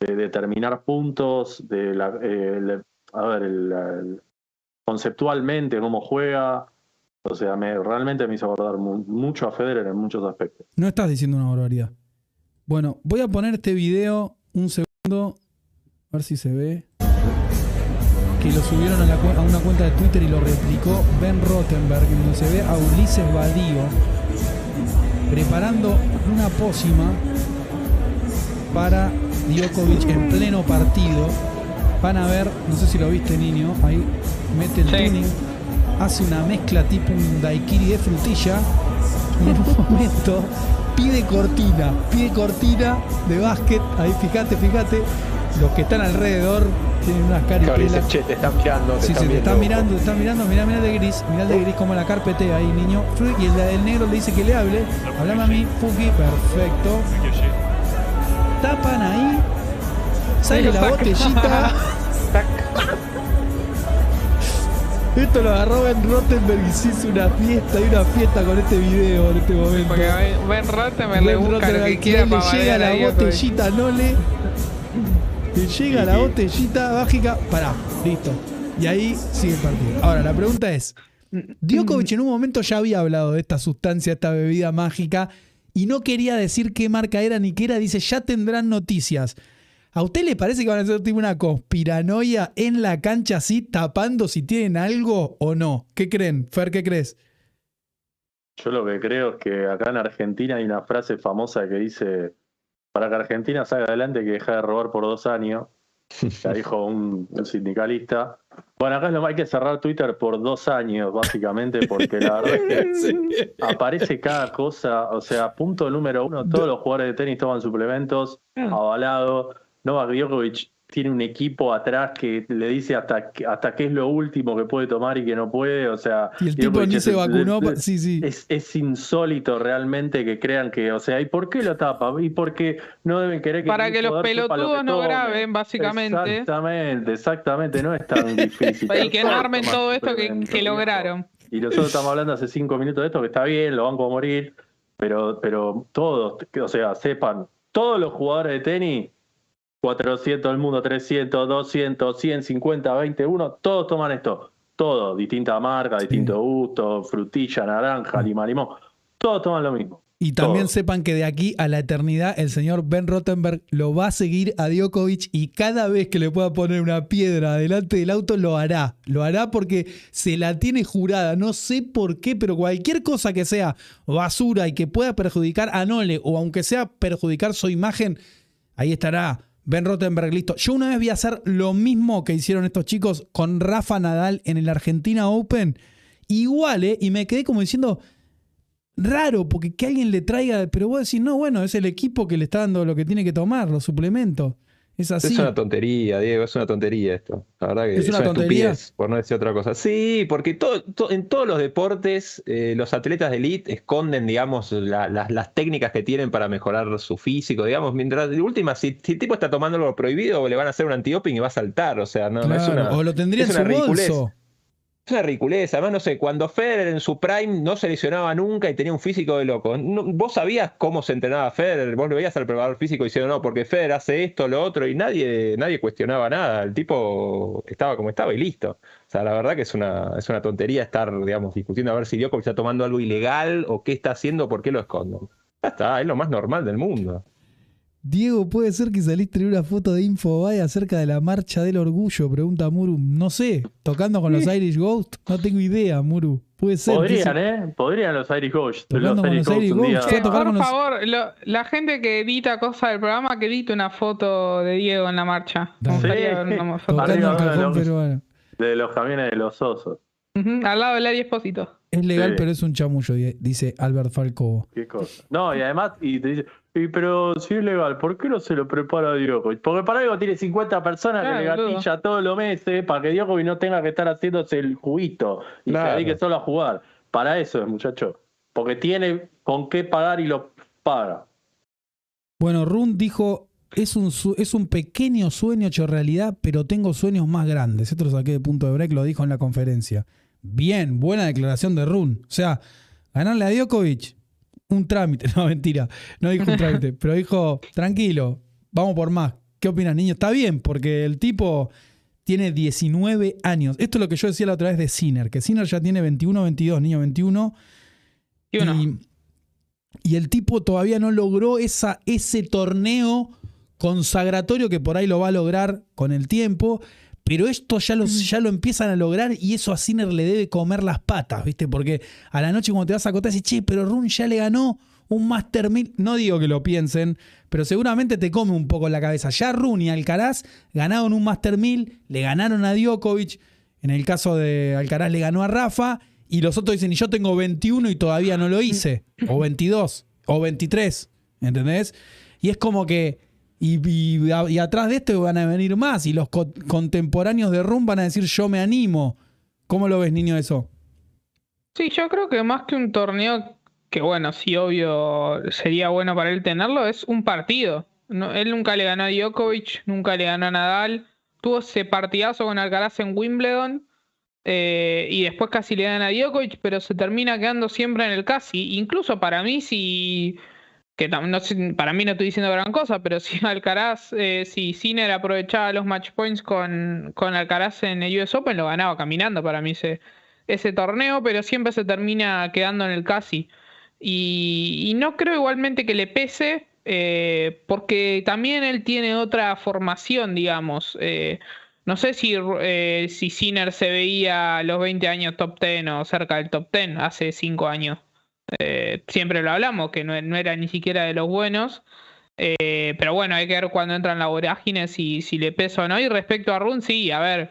B: de determinar puntos, de la, eh, a ver, el- conceptualmente cómo juega, o sea, me, realmente me hizo acordar mu- mucho a Federer en muchos aspectos.
A: No estás diciendo una barbaridad. Bueno, voy a poner este video un segundo. A ver si se ve. Que lo subieron a, la cu- a una cuenta de Twitter y lo replicó Ben Rottenberg, en donde se ve a Ulises Badío preparando una pócima para Djokovic en pleno partido. Van a ver, no sé si lo viste niño, ahí mete el
D: Sí.
A: tuning, hace una mezcla tipo un daiquiri de frutilla y en un momento pide cortina, pide cortina de básquet, ahí fíjate, fíjate, los que están alrededor tienen unas caripelas.
C: che, te están mirando. Te
A: Sí,
C: están
A: sí, te están mirando, te están mirando, mirá, mirá el de gris, mirá el de gris como la carpetea ahí, niño. Y el negro le dice que le hable. Hablame a mí, Fuki, perfecto. Tapan ahí. Sale la botellita. Esto lo agarró Ben Rottenberg y se hizo una fiesta, y una fiesta con este video en este momento.
D: Porque Ben- Ben Rottenberg le busca lo que
A: Rottenberg,
D: quiera
A: le llega la botellita, no le. Le llega la botellita mágica. Pará, listo. Y ahí sigue el partido. Ahora, la pregunta es: Djokovic en un momento ya había hablado de esta sustancia, esta bebida mágica, y no quería decir qué marca era ni qué era. Dice: Ya tendrán noticias. ¿A usted le parece que van a hacer tipo una conspiranoia en la cancha así, tapando si tienen algo o no? ¿Qué creen? Fer, ¿qué crees?
B: Yo lo que creo es que acá en Argentina hay una frase famosa que dice, para que Argentina salga adelante que dejar de robar por dos años. La dijo un, un sindicalista. Bueno, acá es lo hay que cerrar Twitter por dos años, básicamente, porque la verdad es que aparece cada cosa. O sea, punto número uno, todos los jugadores de tenis toman suplementos, avalado. Novak Djokovic tiene un equipo atrás que le dice hasta, que- hasta qué es lo último que puede tomar y que no puede. O sea,
A: Y el tipo ni
B: es
A: se vacunó. pa- Sí, sí.
B: es, es insólito realmente que crean que, o sea, ¿y por qué lo tapa? ¿Y por qué no deben querer que
D: Para que los
B: lo
D: pelotudos
B: que
D: no graben, básicamente.
B: Exactamente, exactamente, no es tan difícil.
D: Y que no armen todo esto que, que lograron.
B: Y nosotros estamos hablando hace cinco minutos de esto, que está bien, lo van a morir, pero, pero todos, o sea, sepan, todos los jugadores de tenis, 400 del mundo, 300, 200, 150, 21, todos toman esto. Todos, distinta marca, distinto gusto, frutilla, naranja, lima, limón. Todos toman lo mismo.
A: Y también
B: Todos.
A: sepan que de aquí a la eternidad el señor Ben Rottenberg lo va a seguir a Djokovic y cada vez que le pueda poner una piedra delante del auto lo hará. Lo hará porque se la tiene jurada. No sé por qué, pero cualquier cosa que sea basura y que pueda perjudicar a Nole o aunque sea perjudicar su imagen, ahí estará Ben Rottenberg listo. Yo una vez vi hacer lo mismo que hicieron estos chicos con Rafa Nadal en el Argentina Open. Igual, ¿eh? Y me quedé como diciendo, raro, porque que alguien le traiga, pero vos decís, no, bueno, es el equipo que le está dando lo que tiene que tomar, los suplementos. Es así.
C: Es una tontería, Diego, es una tontería esto. La verdad que
A: ¿Es una tontería?
C: estupidez, por no decir otra cosa. Sí, porque todo, to- en todos los deportes, eh, los atletas de elite esconden, digamos, la- las- las técnicas que tienen para mejorar su físico, digamos, mientras de última, si, si el tipo está tomando algo prohibido, le van a hacer un antidoping y va a saltar, o sea, no, no es una,
A: o lo tendría en
C: es
A: su bolso.
C: Es una ridiculez, además no sé, cuando Federer en su prime no se lesionaba nunca y tenía un físico de loco, vos sabías cómo se entrenaba Federer, vos lo veías al preparador físico diciendo no, porque Federer hace esto, lo otro, y nadie, nadie cuestionaba nada, el tipo estaba como estaba y listo. O sea, la verdad que es una, es una tontería estar, digamos, discutiendo a ver si Djokovic está tomando algo ilegal o qué está haciendo, por qué lo esconden. Ya está, es lo más normal del mundo.
A: Diego, ¿puede ser que saliste en una foto de Infobae acerca de la marcha del orgullo? Pregunta Muru. No sé, tocando con los Irish Ghost. No tengo idea, Muru. Puede ser.
B: Podrían,
A: dice-
B: ¿eh? Podrían los Irish Ghost.
A: Tocando con los Irish
B: día-
A: Ghost,
D: por
A: con los-
D: favor, lo- la gente que edita cosas del programa, que edite una foto de Diego en la marcha.
B: Sí.
D: ver una foto.
A: Tocando
B: Arriba,
A: el cajón
B: arriba,
A: peruano.
B: De los camiones de los osos.
D: Al lado del Ari Espósito.
A: Es legal,
B: Sí.
A: pero es un chamullo, di- dice Albert Falcobo.
B: Qué cosa. No, y además, y te dice, "Y, pero si es legal, ¿por qué no se lo prepara Djokovic? Porque para algo tiene 50 personas
D: Claro,
B: que le gatilla todos los meses para que Djokovic no tenga que estar haciéndose el juguito y
C: Claro.
B: se dedique solo a jugar. Para eso es, muchacho. Porque tiene con qué pagar y lo paga.
A: Bueno, Run dijo, es un, es un pequeño sueño hecho realidad, pero tengo sueños más grandes. Esto lo saqué de punto de break, lo dijo en la conferencia. Bien, buena declaración de Run. O sea, ganarle a Djokovic, un trámite. No, mentira. No dijo un trámite, pero dijo, tranquilo, vamos por más. ¿Qué opinas, niño? Está bien, porque el tipo tiene 19 años. Esto es lo que yo decía la otra vez de Sinner, que Sinner ya tiene 21, 22, niño 21.
D: Y
A: y el tipo todavía no logró esa, ese torneo consagratorio que por ahí lo va a lograr con el tiempo. Pero esto ya lo, ya lo empiezan a lograr y eso a Sinner le debe comer las patas, ¿viste? Porque a la noche cuando te vas a acotar, dices, che, pero Run ya le ganó un Master 1000. No digo que lo piensen, pero seguramente te come un poco la cabeza. Ya Run y Alcaraz ganaron un Master 1000, le ganaron a Djokovic. En el caso de Alcaraz le ganó a Rafa. Y los otros dicen, y yo tengo 21 y todavía no lo hice. O 22, o 23. ¿Entendés? Y es como que. Y, y- y atrás de esto van a venir más. Y los co- contemporáneos de Rum van a decir, yo me animo. ¿Cómo lo ves, niño, eso?
D: Sí, yo creo que más que un torneo, que bueno, sí, obvio, sería bueno para él tenerlo, es un partido. No, él nunca le ganó a Djokovic, nunca le ganó a Nadal. Tuvo ese partidazo con Alcaraz en Wimbledon. eh, y después casi le gana a Djokovic, pero se termina quedando siempre en el casi. Incluso para mí, si. Que no para mí no estoy diciendo gran cosa, pero si Alcaraz, eh, si Sinner aprovechaba los match points con, con Alcaraz en el US Open, lo ganaba caminando para mí ese, ese torneo, pero siempre se termina quedando en el casi. Y, y no creo igualmente que le pese, eh, porque también él tiene otra formación, digamos. Eh, no sé si, eh, si Sinner se veía a los 20 años top 10 o cerca del top 10 hace 5 años. Eh, siempre lo hablamos, que no, no era ni siquiera de los buenos. Eh, pero bueno, hay que ver cuando entra en la si, si le pesa o no. Y respecto a Run, sí, a ver,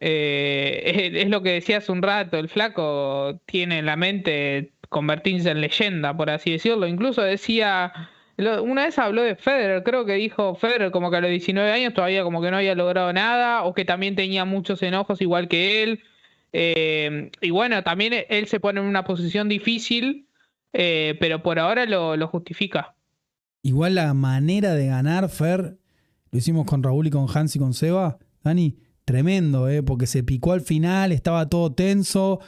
D: eh, es, lo que decía hace un rato, el flaco tiene en la mente convertirse en leyenda, por así decirlo. Incluso decía, una vez habló de Federer, creo que dijo Federer como que a los 19 años todavía como que no había logrado nada, o que también tenía muchos enojos igual que él. Y bueno, también él se pone en una posición difícil, eh, pero por ahora lo, lo justifica.
A: Igual la manera de ganar, Fer, lo hicimos con Raúl y con Hans y con Seba, Dani, tremendo, ¿eh? porque se picó al final, estaba todo tenso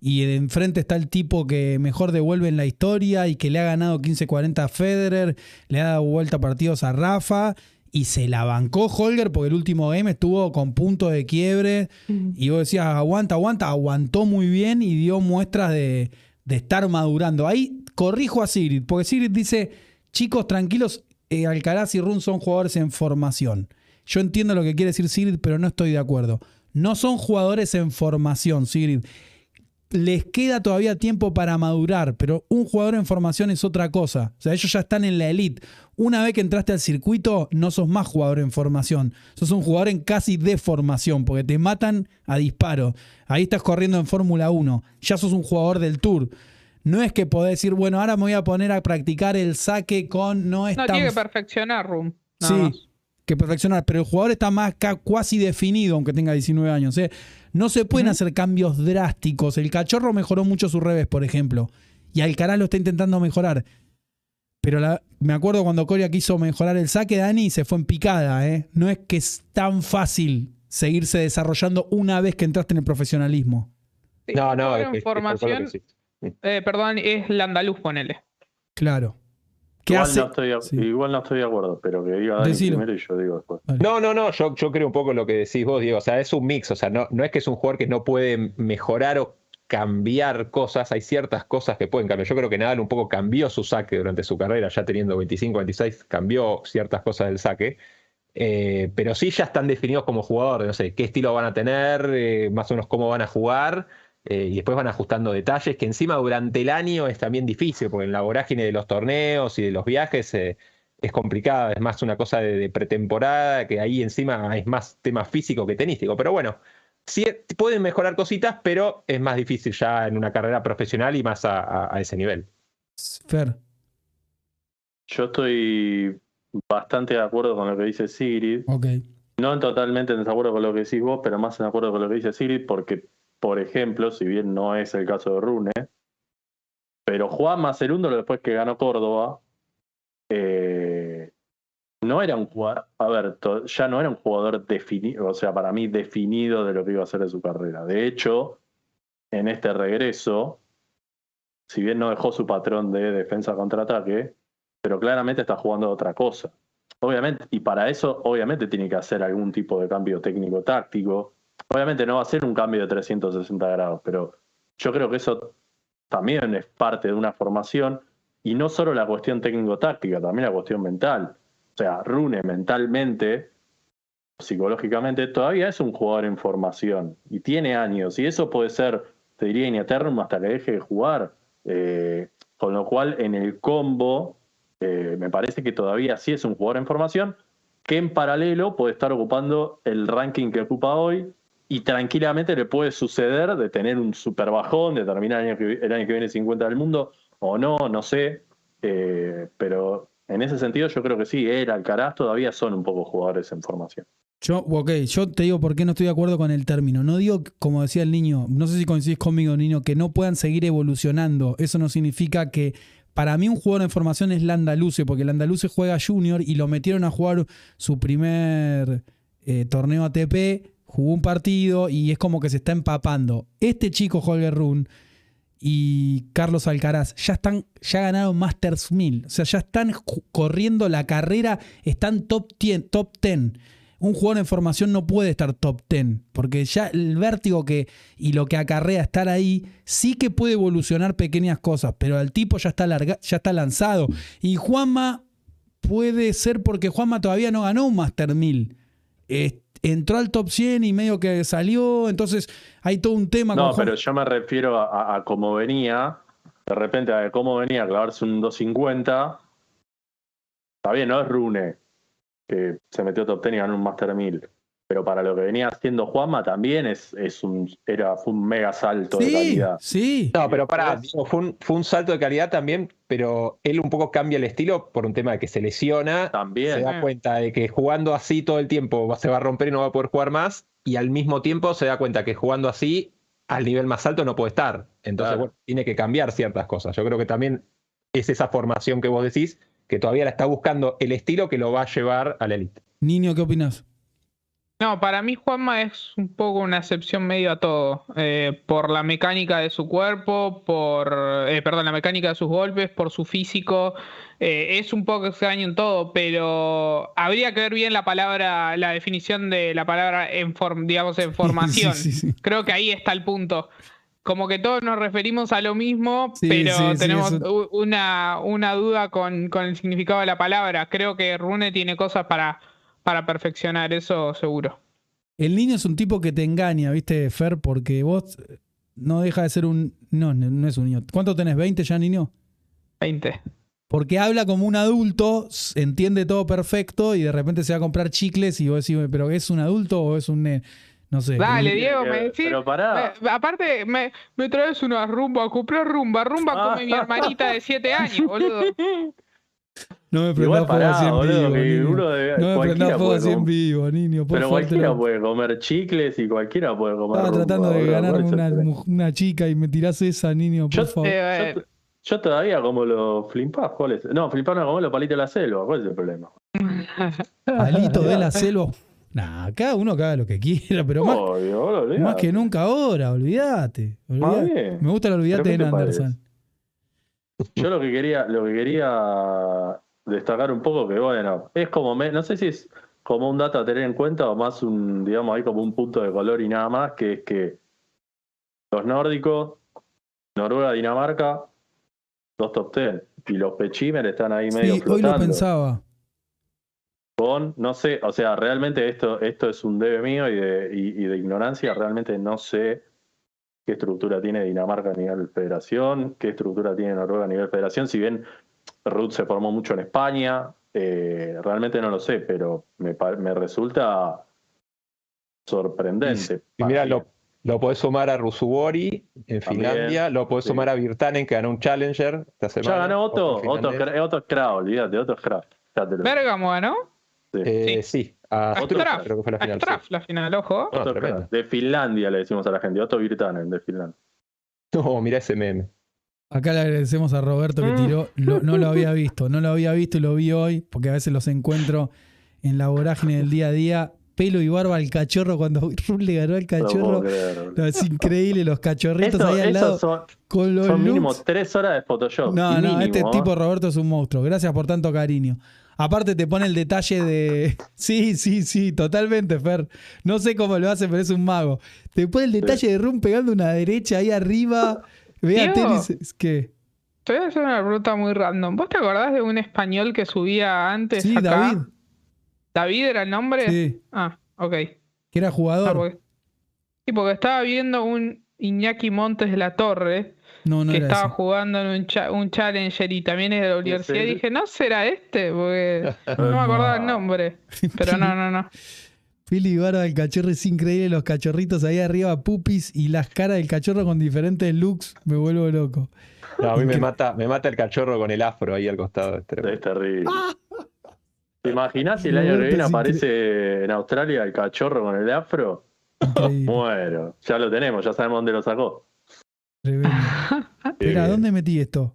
A: y de enfrente está el tipo que mejor devuelve en la historia y que le ha ganado 15-40 a Federer, le ha dado vuelta partidos a Rafa y se la bancó Holger porque el último game estuvo con punto de quiebre y vos decías, aguanta, aguanta, aguantó muy bien y dio muestras de, de estar madurando. Ahí corrijo a Sigrid, porque Sigrid dice, chicos, tranquilos, eh, Alcaraz y Run son jugadores en formación. Yo entiendo lo que quiere decir Sigrid, pero no estoy de acuerdo. No son jugadores en formación, Sigrid. Les queda todavía tiempo para madurar, pero un jugador en formación es otra cosa. O sea, ellos ya están en la elite. Una vez que entraste al circuito, no sos más jugador en formación. Sos un jugador en casi de formación, porque te matan a disparo. Ahí estás corriendo en Fórmula 1. Ya sos un jugador del Tour. No es que podés decir, bueno, ahora me voy a poner a practicar el saque con. No es
D: No,
A: tan
D: tiene que perfeccionar Room.
A: Sí,
D: más.
A: que perfeccionar, pero el jugador está más ca- cuasi definido, aunque tenga 19 años. ¿eh? No se pueden hacer cambios drásticos. El cachorro mejoró mucho su revés, por ejemplo, y Alcaraz lo está intentando mejorar. Pero la- me acuerdo cuando Coria quiso mejorar el saque, Dani, se fue en picada. ¿eh? No es que es tan fácil seguirse desarrollando una vez que entraste en el profesionalismo.
D: Sí,
C: No, no, es que- es decís.
D: eh, perdón, es Landaluz, ponele.
A: Claro. ¿Qué
B: Igual,
A: hace?
B: no estoy, de-
A: Sí.
B: igual no estoy de acuerdo, pero que diga Dani
A: Decilo.
B: primero y yo digo después.
C: No, no, no, yo, yo creo un poco lo que decís vos, Diego. O sea, es un mix. O sea, no, no es que es un jugador que no puede mejorar o cambiar cosas. Hay ciertas cosas que pueden cambiar. Yo creo que Nadal un poco cambió su saque durante su carrera, ya teniendo 25, 26, cambió ciertas cosas del saque. Eh, pero sí ya están definidos como jugadores. No sé qué estilo van a tener, eh, más o menos cómo van a jugar. Eh, y después van ajustando detalles que encima durante el año es también difícil, porque en la vorágine de los torneos y de los viajes eh, es complicada, es más una cosa de, de pretemporada, que ahí encima es más tema físico que tenístico. Pero bueno, sí eh, pueden mejorar cositas, pero es más difícil ya en una carrera profesional y más a, a- a ese nivel.
A: Fer.
B: Yo estoy bastante de acuerdo con lo que dice Sigrid.
A: Ok.
B: No totalmente en desacuerdo con lo que decís vos, pero más en acuerdo con lo que dice Sigrid, porque, por ejemplo, si bien no es el caso de Rune, pero Juan Macerúndolo después que ganó Córdoba, eh, no era un jugador, a ver, ya no era un jugador definido, o sea, para mí definido de lo que iba a hacer de su carrera. De hecho, en este regreso, si bien no dejó su patrón de defensa contraataque, pero claramente está jugando otra cosa. Obviamente, y para eso, obviamente, tiene que hacer algún tipo de cambio técnico-táctico. Obviamente no va a ser un cambio de 360 grados, pero yo creo que eso también es parte de una formación, y no solo la cuestión técnico-táctica, también la cuestión mental. O sea, Rune mentalmente, psicológicamente, todavía es un jugador en formación y tiene años, y eso puede ser, te diría, in eternum hasta que deje de jugar. Eh, con lo cual, en el combo, eh, me parece que todavía sí es un jugador en formación, que en paralelo puede estar ocupando el ranking que ocupa hoy y tranquilamente le puede suceder de tener un super bajón, de terminar el año que, el año que viene 50 del mundo o no, no sé. Eh, pero en ese sentido yo creo que sí, era Alcaraz todavía son un poco jugadores en formación.
A: Yo, ok, yo te digo por qué no estoy de acuerdo con el término. No digo, como decía el niño, no sé si coincidís conmigo, niño, que no puedan seguir evolucionando. Eso no significa que. Para mí, un jugador en formación es Landaluce, porque Landaluce juega Junior y lo metieron a jugar su primer eh, torneo ATP, jugó un partido y es como que se está empapando. Este chico, Holger Run y Carlos Alcaraz, ya están, ya ganaron Masters 1000. O sea, ya están corriendo la carrera, están top 10. Top 10 un jugador en formación no puede estar top 10, porque ya el vértigo que y lo que acarrea estar ahí sí que puede evolucionar pequeñas cosas, pero el tipo ya está, larga, ya está lanzado. Y Juanma puede ser porque Juanma todavía no ganó un Master 1000. Entró al top 100 y medio que salió, entonces hay todo un tema.
B: No, pero yo me refiero a, cómo venía, de repente a cómo venía a clavarse un 250. Está bien, no es Rune, que se metió top 10 y ganó un Master 1000. Pero para lo que venía haciendo Juanma también es, es un, era, fue un mega salto de calidad.
A: Sí.
C: No, pero para, fue un, fue un salto de calidad también, pero él un poco cambia el estilo por un tema de que se lesiona.
B: También.
C: Se da cuenta de que jugando así todo el tiempo se va a romper y no va a poder jugar más. Y al mismo tiempo se da cuenta que jugando así al nivel más alto no puede estar. Entonces, bueno, tiene que cambiar ciertas cosas. Yo creo que también es esa formación que vos decís que todavía la está buscando el estilo que lo va a llevar a la elite.
A: Niño, ¿qué opinas?
D: No, para mí Juanma es un poco una excepción medio a todo. Eh, por la mecánica de su cuerpo, por. Eh, perdón, la mecánica de sus golpes, por su físico. Eh, es un poco extraño en todo, pero habría que ver bien la palabra, la definición de la palabra en digamos en formación. Creo que ahí está el punto como que todos nos referimos a lo mismo, pero tenemos una, una, duda con, con, el significado de la palabra. Creo que Rune tiene cosas para, para perfeccionar, eso seguro.
A: El niño es un tipo que te engaña, ¿viste, Fer? Porque vos no deja de ser un... No, no es un niño. ¿Cuánto tenés? ¿20 ya, niño?
D: 20.
A: Porque habla como un adulto, entiende todo perfecto y de repente se va a comprar chicles y vos decís, pero ¿es un adulto o es un... No sé.
D: Dale, Diego, me decís. Pero pará. aparte, me, me, traes una rumba, compré rumba, rumba ah. come mi hermanita de 7 años, boludo.
A: No me prendas fuego así en vivo, niño. no me prendas fuego así en vivo, niño.
B: Por pero cualquiera puede comer chicles y cualquiera puede comer
A: Estaba tratando de ganarme una, una, chica y me tirás esa, niño, por favor.
B: Eh, yo, yo, todavía como los flimpas, ¿cuál es? No, flimpas no como los palitos de la selva, ¿cuál es el problema?
A: Palitos de la selva. Nah, cada uno que haga lo que quiera, pero más, más que nunca ahora, olvídate. Me gusta el olvídate de Anderson.
B: Yo lo que quería, lo que quería destacar un poco, que bueno, es como, no sé si es como un dato a tener en cuenta o más un, digamos, ahí como un punto de color y nada más, que es que los nórdicos, Noruega, Dinamarca, dos top ten, y los Pechimer están ahí medio sí, Hoy
A: lo pensaba.
B: No sé, o sea, realmente esto, esto es un debe mío y de, y, de ignorancia, realmente no sé qué estructura tiene Dinamarca a nivel federación, qué estructura tiene Noruega a nivel federación, si bien Ruth se formó mucho en España, eh, realmente no lo sé, pero me, me resulta sorprendente.
C: Y, mira, lo, lo podés sumar a Rusubori en Finlandia, lo podés sumar a Virtanen que ganó un Challenger esta semana.
B: Ya ganó Otto, Otto, Otto Kra, olvídate, Otto Kra.
D: Bergamo ganó.
C: Eh, sí. A
D: Straf, creo que fue la final. Straf, la final, ojo.
B: de Finlandia le decimos a la gente, Otto Virtanen, de Finlandia.
C: No, mira ese meme.
A: Acá le agradecemos a Roberto que tiró, no lo había visto, no lo había visto y lo vi hoy, porque a veces los encuentro en la vorágine del día a día. pelo y barba al cachorro cuando Run le ganó al cachorro. No, es increíble, los cachorritos
B: Eso-
A: ahí al lado
B: son,
A: con los
B: son mínimo tres horas de Photoshop.
A: No, no,
B: Mínimo,
A: este
B: ¿eh?
A: tipo Roberto es un monstruo. Gracias por tanto cariño. Aparte te pone el detalle de... Sí, sí, sí, totalmente, Fer. No sé cómo lo hace, pero es un mago. Te pone el detalle de Rum pegando una derecha ahí arriba. Vea tenis. Es que...
D: Te voy a hacer una pregunta muy random. ¿Vos te acordás de un español que subía antes
A: Sí,
D: acá?
A: David.
D: ¿David era el nombre?
A: Sí,
D: Ah, ok.
A: que era
D: Ah,
A: jugador.
D: porque... Sí, porque estaba viendo un Iñaki Montes de la Torre
A: No, no
D: que
A: era
D: estaba
A: ese.
D: jugando en un, cha- un challenger y también es de la universidad. Y dije, no será este, porque no me acordaba el nombre. Pero no, no, no.
A: Philly Barba del cachorro es increíble. Los cachorritos ahí arriba, pupis y las caras del cachorro con diferentes looks. Me vuelvo loco.
C: No, a mí me mata, me mata el cachorro con el afro ahí al costado. Es tremendo.
B: Es terrible. ¿Te imaginas si el año que viene aparece en Australia el cachorro con el afro?
A: Increíble.
B: Bueno, ya lo tenemos, ya sabemos dónde lo sacó.
A: Espera, ¿dónde metí esto?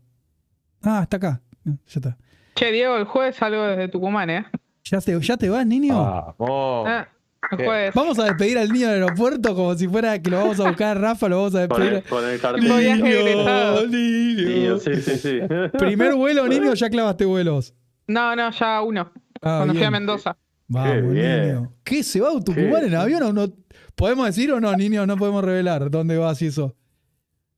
A: Ah, está acá. Ya está.
D: Che, Diego, el jueves salgo desde Tucumán, ¿eh?
A: ¿Ya te, ya te vas, niño?
C: Vamos.
D: Ah, el.
A: Vamos a despedir al niño del aeropuerto como si fuera que lo vamos a buscar a Rafa, lo vamos a
B: Con el,
A: despedir.
B: con el
D: viaje egresado.
A: niño.
B: Niño, sí, sí, sí.
A: Primer vuelo, niño, ya clavaste vuelos.
D: No, no, ya uno.
A: Ah,
D: cuando fui a. Mendoza.
A: Vamos,
B: Qué bien.
A: niño. ¿Qué se va a Tucumán en avión o no? ¿Podemos decir o no, niño? No podemos revelar dónde vas y eso.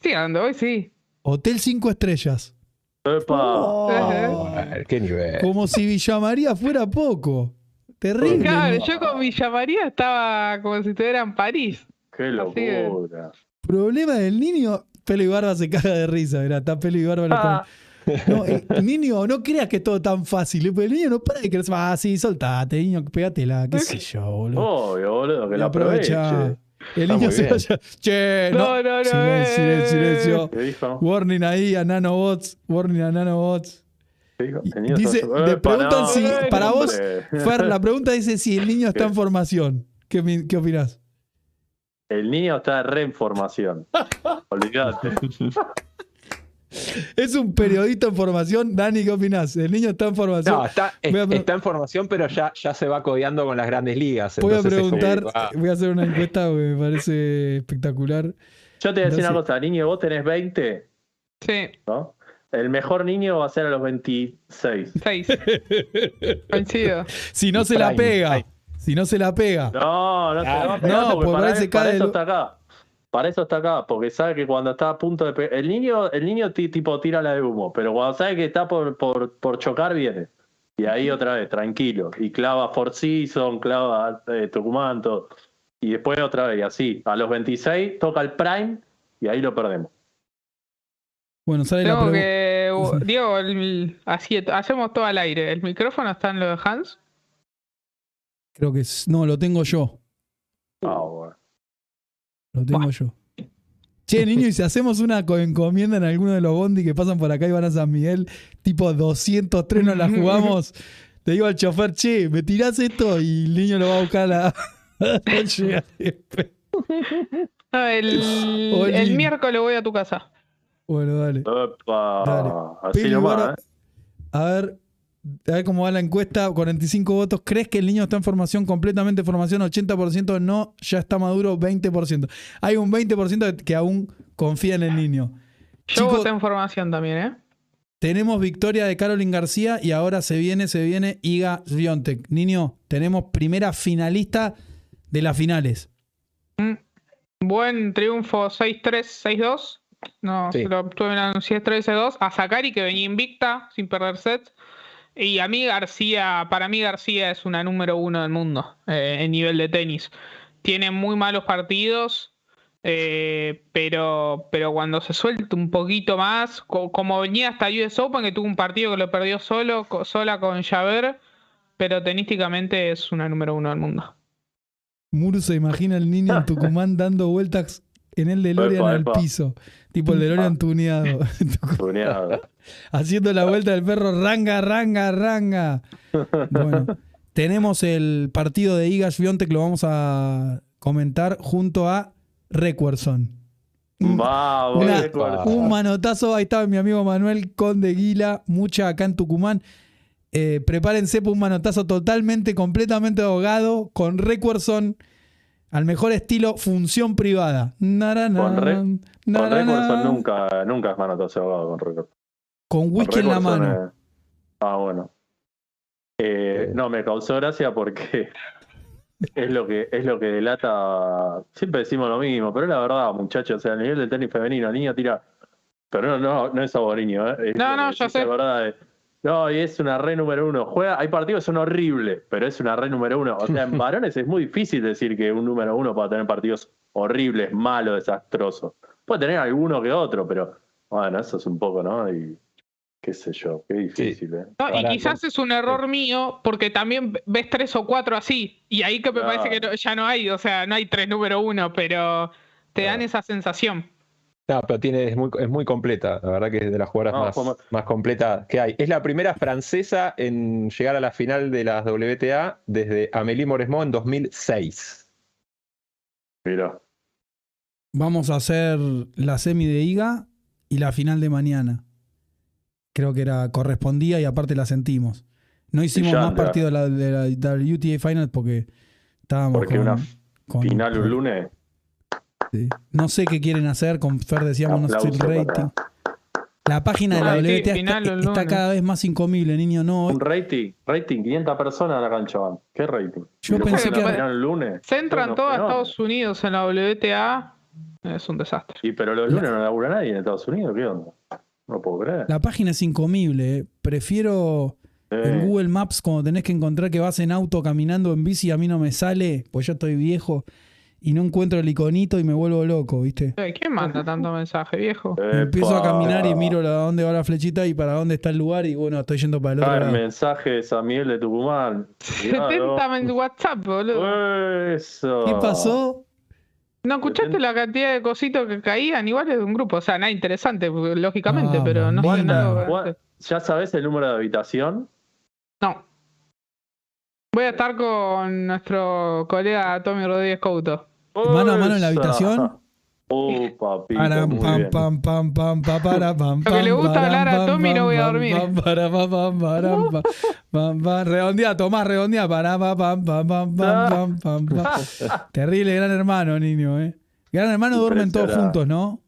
D: Sí, a donde voy, sí.
A: Hotel 5 estrellas.
B: Epa.
A: Oh,
C: Ay, Qué nivel.
A: como si Villa María fuera poco. Terrible.
D: Claro,
A: ¿no?
D: yo con Villa María estaba como si estuviera en París.
B: Qué locura.
A: Problema del niño, pelo y barba se caga de risa, mirá, está pelo y barba.
B: Ah,
A: No, eh, niño, no creas que es todo tan fácil. el niño no para de creer. Ah, sí, soltate, niño, pégatela, qué sé yo, boludo.
B: obvio, boludo, que aproveche.
A: El niño se vaya. Che, no.
D: No, no, no,
A: Silencio,
D: eh.
A: silencio, silencio.
B: ¿Qué dijo?
A: Warning ahí a nanobots. Warning a nanobots.
B: ¿Qué dijo?
A: Y-
B: El niño
A: dice-
B: está-
A: le preguntan
B: no,
A: si
B: no,
A: para vos. Fer, la pregunta dice si el niño está en formación. ¿Qué, qué opinás?
B: El niño está re en formación. Olvídate.
A: Es un periodista en formación. Dani, ¿qué opinás? El niño está en formación.
C: No, está, está en formación, pero ya, ya se va codeando con las grandes ligas.
A: Voy a
C: como-
A: preguntar,
C: ah,
A: voy a hacer una encuesta que me parece espectacular.
B: Yo te voy a decir una cosa, niño, vos tenés 20,
D: Sí,
B: ¿no? El mejor niño va a ser a los 26.
D: seis. Coincido.
A: Si no se la pega, si no se la pega.
B: No, no se la va a pegar
A: no,
B: porque
A: pues
B: para, para eso está acá. Para eso está acá, porque sabe que cuando está a punto de pegar. El niño, el niño ti- tipo tira la de humo, pero cuando sabe que está por, por, por chocar, viene. Y ahí otra vez, tranquilo. Y clava Four Seasons, clava eh, Tucumán, todo. Y después otra vez, y así. A los 26 toca el Prime y ahí lo perdemos.
A: Bueno, sale la
D: Tengo
A: pregunta.
D: que. Diego, el- así, hacemos todo al aire. ¿El micrófono está en lo de Hans?
A: Creo que es- no, lo tengo yo.
B: Ah, bueno.
A: Lo tengo yo. Che, niño, y si hacemos una co- encomienda en alguno de los bondi que pasan por acá y van a San Miguel, tipo 203 nos la jugamos, te digo al chofer, che, me tirás esto y el niño lo va a buscar a la... Llega siempre.
D: No, el,
A: Oli.
D: el miércoles voy a tu casa.
A: bueno, dale. Dale.
B: Así nomás, ¿eh?
A: A ver, a ver cómo va la encuesta. 45 votos. ¿Crees que el niño está en formación, completamente en formación? 80% no, ya está maduro, 20%. Hay un 20% que aún confía en el niño.
D: Yo voté en formación también, ¿eh?
A: Tenemos victoria de Carolyn García y ahora se viene, se viene Iga Swiatek. Niño, tenemos primera finalista de las finales.
D: Buen triunfo 6-3, 6-2. No,
C: Sí.
D: se lo obtuve en 7-3-2. A Sakari, que venía invicta, sin perder sets. Y a mí García, para mí García es una número uno del mundo eh, en nivel de tenis. Tiene muy malos partidos, eh, pero, pero cuando se suelta un poquito más, co- como venía hasta US Open, que tuvo un partido que lo perdió solo, sola con Javer, pero tenísticamente es una número uno del mundo.
A: Muru se imagina al niño en Tucumán dando vueltas en el DeLorean
B: Epa,
A: al
B: epa.
A: piso. Tipo el DeLorean tuneado.
B: Tuneado.
A: Haciendo la vuelta del perro, ranga, ranga, ranga. Bueno, tenemos el partido de Iga Swiatek, lo vamos a comentar junto a Recuerson. Una-
B: recuerdo.
A: un manotazo, ahí estaba mi amigo Manuel Conde Guila, mucha acá en Tucumán. Eh, prepárense para un manotazo totalmente, completamente ahogado, con Requerson al mejor estilo función privada. Narana,
B: Con re- Con Recorson nunca, nunca es manotazo ahogado con Recorson.
A: Con whisky en la mano.
B: es- Ah, bueno. Eh, no, me causó gracia porque es lo que es lo que delata. Siempre decimos lo mismo, pero es la verdad, muchachos. O sea, a nivel de tenis femenino, la niña tira. Pero no, no, no es Saboriño, ¿eh? Es
D: No, no,
B: decís,
D: sé.
B: La verdad es. No, y es una re número uno. Juega, hay partidos que son horribles, pero es una re número uno. O sea, en varones es muy difícil decir que un número uno para tener partidos horribles, malos, desastrosos. Puede tener alguno que otro, pero bueno, eso es un poco, ¿no? Y qué sé yo, qué difícil, ¿eh?
D: No, y quizás es un error mío porque también ves tres o cuatro así. Y ahí que me parece que no- ya no hay, o sea, no hay tres número uno, pero te dan esa sensación.
C: No, pero tiene, es, muy, es muy completa. La verdad que es de las jugadoras
B: No,
C: más,
B: como-
C: más completas que hay. Es la primera francesa en llegar a la final de las WTA desde Amélie Mauresmo en 2006.
B: Mira.
A: Vamos a hacer la semi de IGA y la final de mañana. Creo que era correspondía y aparte la sentimos. No hicimos
B: ya,
A: más partidos de la, de la WTA Final porque estábamos
B: Porque
A: con,
B: una
A: con-
B: Final un lunes.
A: Sí. No sé qué quieren hacer. Con Fer decíamos no sé el rating.
B: para-
A: La página de la WTA
D: final
A: está, cada vez más incomible, niño. No,
B: Un rating, rating, 500 personas a la cancha van. ¿Qué rating?
A: Yo
B: Y
A: pensé que-
B: el lunes.
D: Se entran todos a Estados Unidos en la WTA, es un desastre.
B: Sí, pero los lunes no labura nadie en Estados Unidos, ¿qué onda? No puedo creer.
A: la página es incomible. eh. Prefiero
B: Eh,
A: en Google Maps cuando tenés que encontrar que vas en auto caminando en bici a mí no me sale, pues yo estoy viejo y no encuentro el iconito y me vuelvo loco, ¿viste?
D: Eh, ¿Quién manda tanto mensaje, viejo?
A: Empiezo a caminar y miro a dónde va la flechita y para dónde está el lugar y bueno, estoy yendo para el otro
B: Caen
A: lado.
B: mensajes a Miguel de Tucumán.
D: 70 en WhatsApp, boludo.
B: Eso.
A: ¿Qué pasó?
D: ¿No escuchaste la cantidad de cositos que caían? Igual es de un grupo, o sea, nada interesante, lógicamente,
A: Ah,
D: pero no sé nada.
B: ¿Ya sabes el número de habitación?
D: No. Voy a estar con nuestro colega Tommy Rodríguez Couto.
A: Mano a mano en la habitación.
B: Oh, papi.
A: Pam, pam, pam, pam, pam, para, pam,
D: Lo que le gusta hablar a Tommy no voy a dormir.
A: Pam, pam, pam, pam, pam, pam. Redondea, Tomás, redondea. Para, pam, pam, pam, pam, pam, pam. Terrible, gran hermano, niño, eh. Gran hermano duermen todos juntos, ¿no?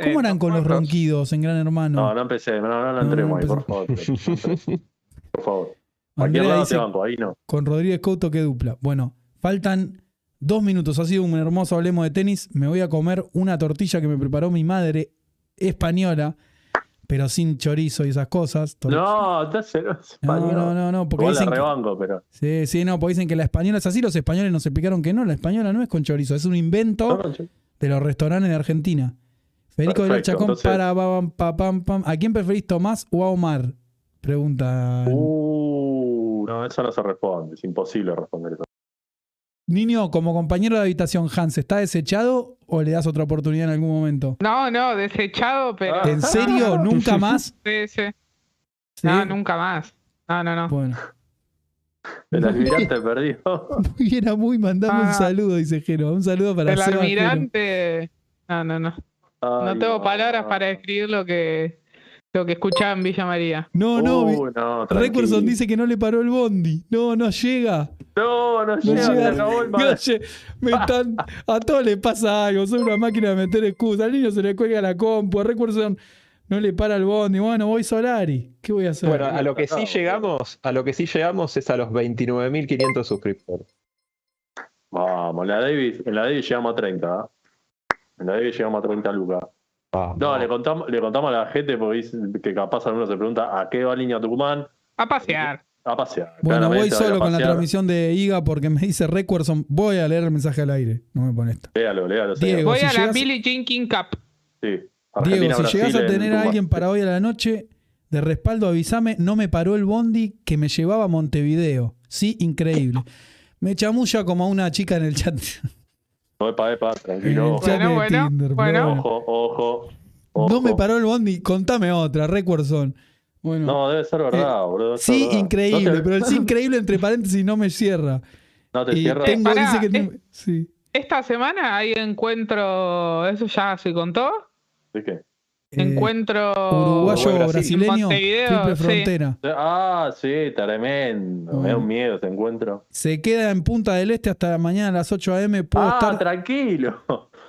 A: ¿Cómo eran con los ronquidos en Gran Hermano?
B: No, no empecé, no, no, no entremos ahí, por favor. Por favor. Cualquier lado te banco, ahí no.
A: Con Rodríguez Couto, qué dupla. Bueno, faltan dos minutos. Ha sido un hermoso hablemos de tenis. Me voy a comer una tortilla que me preparó mi madre española, pero sin chorizo y esas cosas.
B: No, hace
A: no, no, no, no, porque
B: la
A: dicen que,
B: pero.
A: sí, sí, no, porque dicen que la española es así. Los españoles nos explicaron que no, la española no es con chorizo, es un invento de los restaurantes de Argentina. Federico de Chacón
B: entonces-
A: para pam, pam, pam. ¿A quién preferís, Tomás o a Omar? Pregunta.
B: Uh, no, eso no se responde. Es imposible responder eso.
A: Niño, como compañero de habitación, Hans, ¿está desechado o le das otra oportunidad en algún momento?
D: No, no, desechado, pero.
A: ¿En serio? ¿Nunca más?
D: Sí, sí.
A: Sí.
D: No, nunca más. No, no, no.
A: Bueno.
B: El almirante perdió.
A: Muy bien, a muy mandame un
D: Ah.
A: saludo, dice Jero. Un saludo para
D: El
A: Seba Jero.
D: almirante. No, no, no. No
B: Ay,
D: tengo palabras para describir lo que, lo que escuchaba en Villa María.
A: No, no,
B: Uh, no.
A: Recordson dice que no le paró el bondi. No, no llega.
B: No, no
A: No
B: llega, se
A: llega.
B: acabó el
A: me están- a todos les pasa algo. Soy una máquina de meter excusas. Al niño se le cuelga la compu. A Recordson no le para el bondi. Bueno, voy Solari. ¿Qué voy a hacer?
C: Bueno, a lo que sí llegamos, a lo que sí llegamos es a los 29.500 suscriptores.
B: Vamos, en la Davis, en la Davis llegamos a 30. ¿ah? En la Davis llegamos a 30 lucas. No, le contamos, le contamos a la gente porque dice que capaz alguno se pregunta a qué va Línea Tucumán.
D: A pasear.
B: A pasear.
A: Bueno, voy solo con la transmisión de IGA porque me dice Recordson. Voy a leer el mensaje al aire. No me pone esto.
B: Léalo, léalo.
A: Diego.
D: Voy
A: si
D: a la Billie Jean King Cup.
B: Sí. Argentina,
A: Diego, si
B: Brasil
A: llegas a
B: en
A: tener a alguien para hoy a la noche de respaldo, avísame. No me paró el bondi que me llevaba a Montevideo. Sí, increíble. Me chamulla como a una chica en el chat.
B: Epa, epa, tranquilo.
A: En el chat
D: Bueno,
A: de
D: bueno,
A: Tinder,
D: bueno.
B: Ojo, ojo. ojo.
A: No me paró el bondi. Contame otra, Recordson. Bueno.
B: No, debe ser verdad, boludo. debe ser
A: sí,
B: verdad.
A: increíble,
B: No te,
A: pero el sí increíble entre paréntesis no me cierra.
B: no te
A: Y
B: cierra.
A: tengo,
D: Pará,
A: dice que
D: eh.
A: sí.
D: Esta semana hay encuentro, eso ya se contó.
B: ¿De qué?
A: Eh,
D: Encuentro.
A: Uruguayo
C: Uruguay, Brasil.
A: brasileño, triple
D: sí.
A: frontera.
B: Ah, sí, tremendo. Me da un miedo ese encuentro.
A: Se queda en Punta del Este hasta mañana a las 8 a.m. Puedo
B: Ah,
A: estar.
B: tranquilo.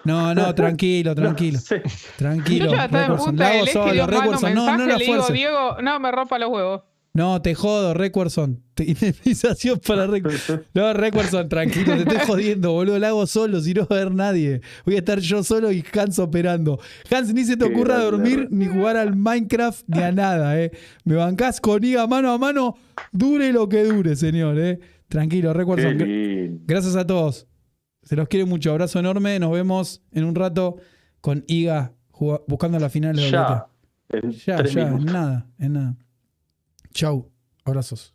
A: No, no, tranquilo, tranquilo.
B: No sé.
A: Tranquilo.
D: Yo ya estaba en. Punta del Este
A: solo. No, no la
D: le digo,
A: fuerces.
D: Diego, no me rompa los huevos.
A: No, te jodo, Recuerson. Indemnización para Recuerson. No, Recuerson, tranquilo, te estoy jodiendo, boludo. La hago solo, si no va a haber nadie. Voy a estar yo solo y Hans operando. Hans, ni se te ocurra dormir, ni jugar al Minecraft, ni a nada, eh. Me bancás con Iga mano a mano, dure lo que dure, señor, eh. Tranquilo, Recuerson. Gracias a todos. Se los quiere mucho. Abrazo enorme. Nos vemos en un rato con Iga buscando la final de
B: Ya. En
A: Ya,
B: tres
A: ya, en nada, en nada. Chau. Abrazos.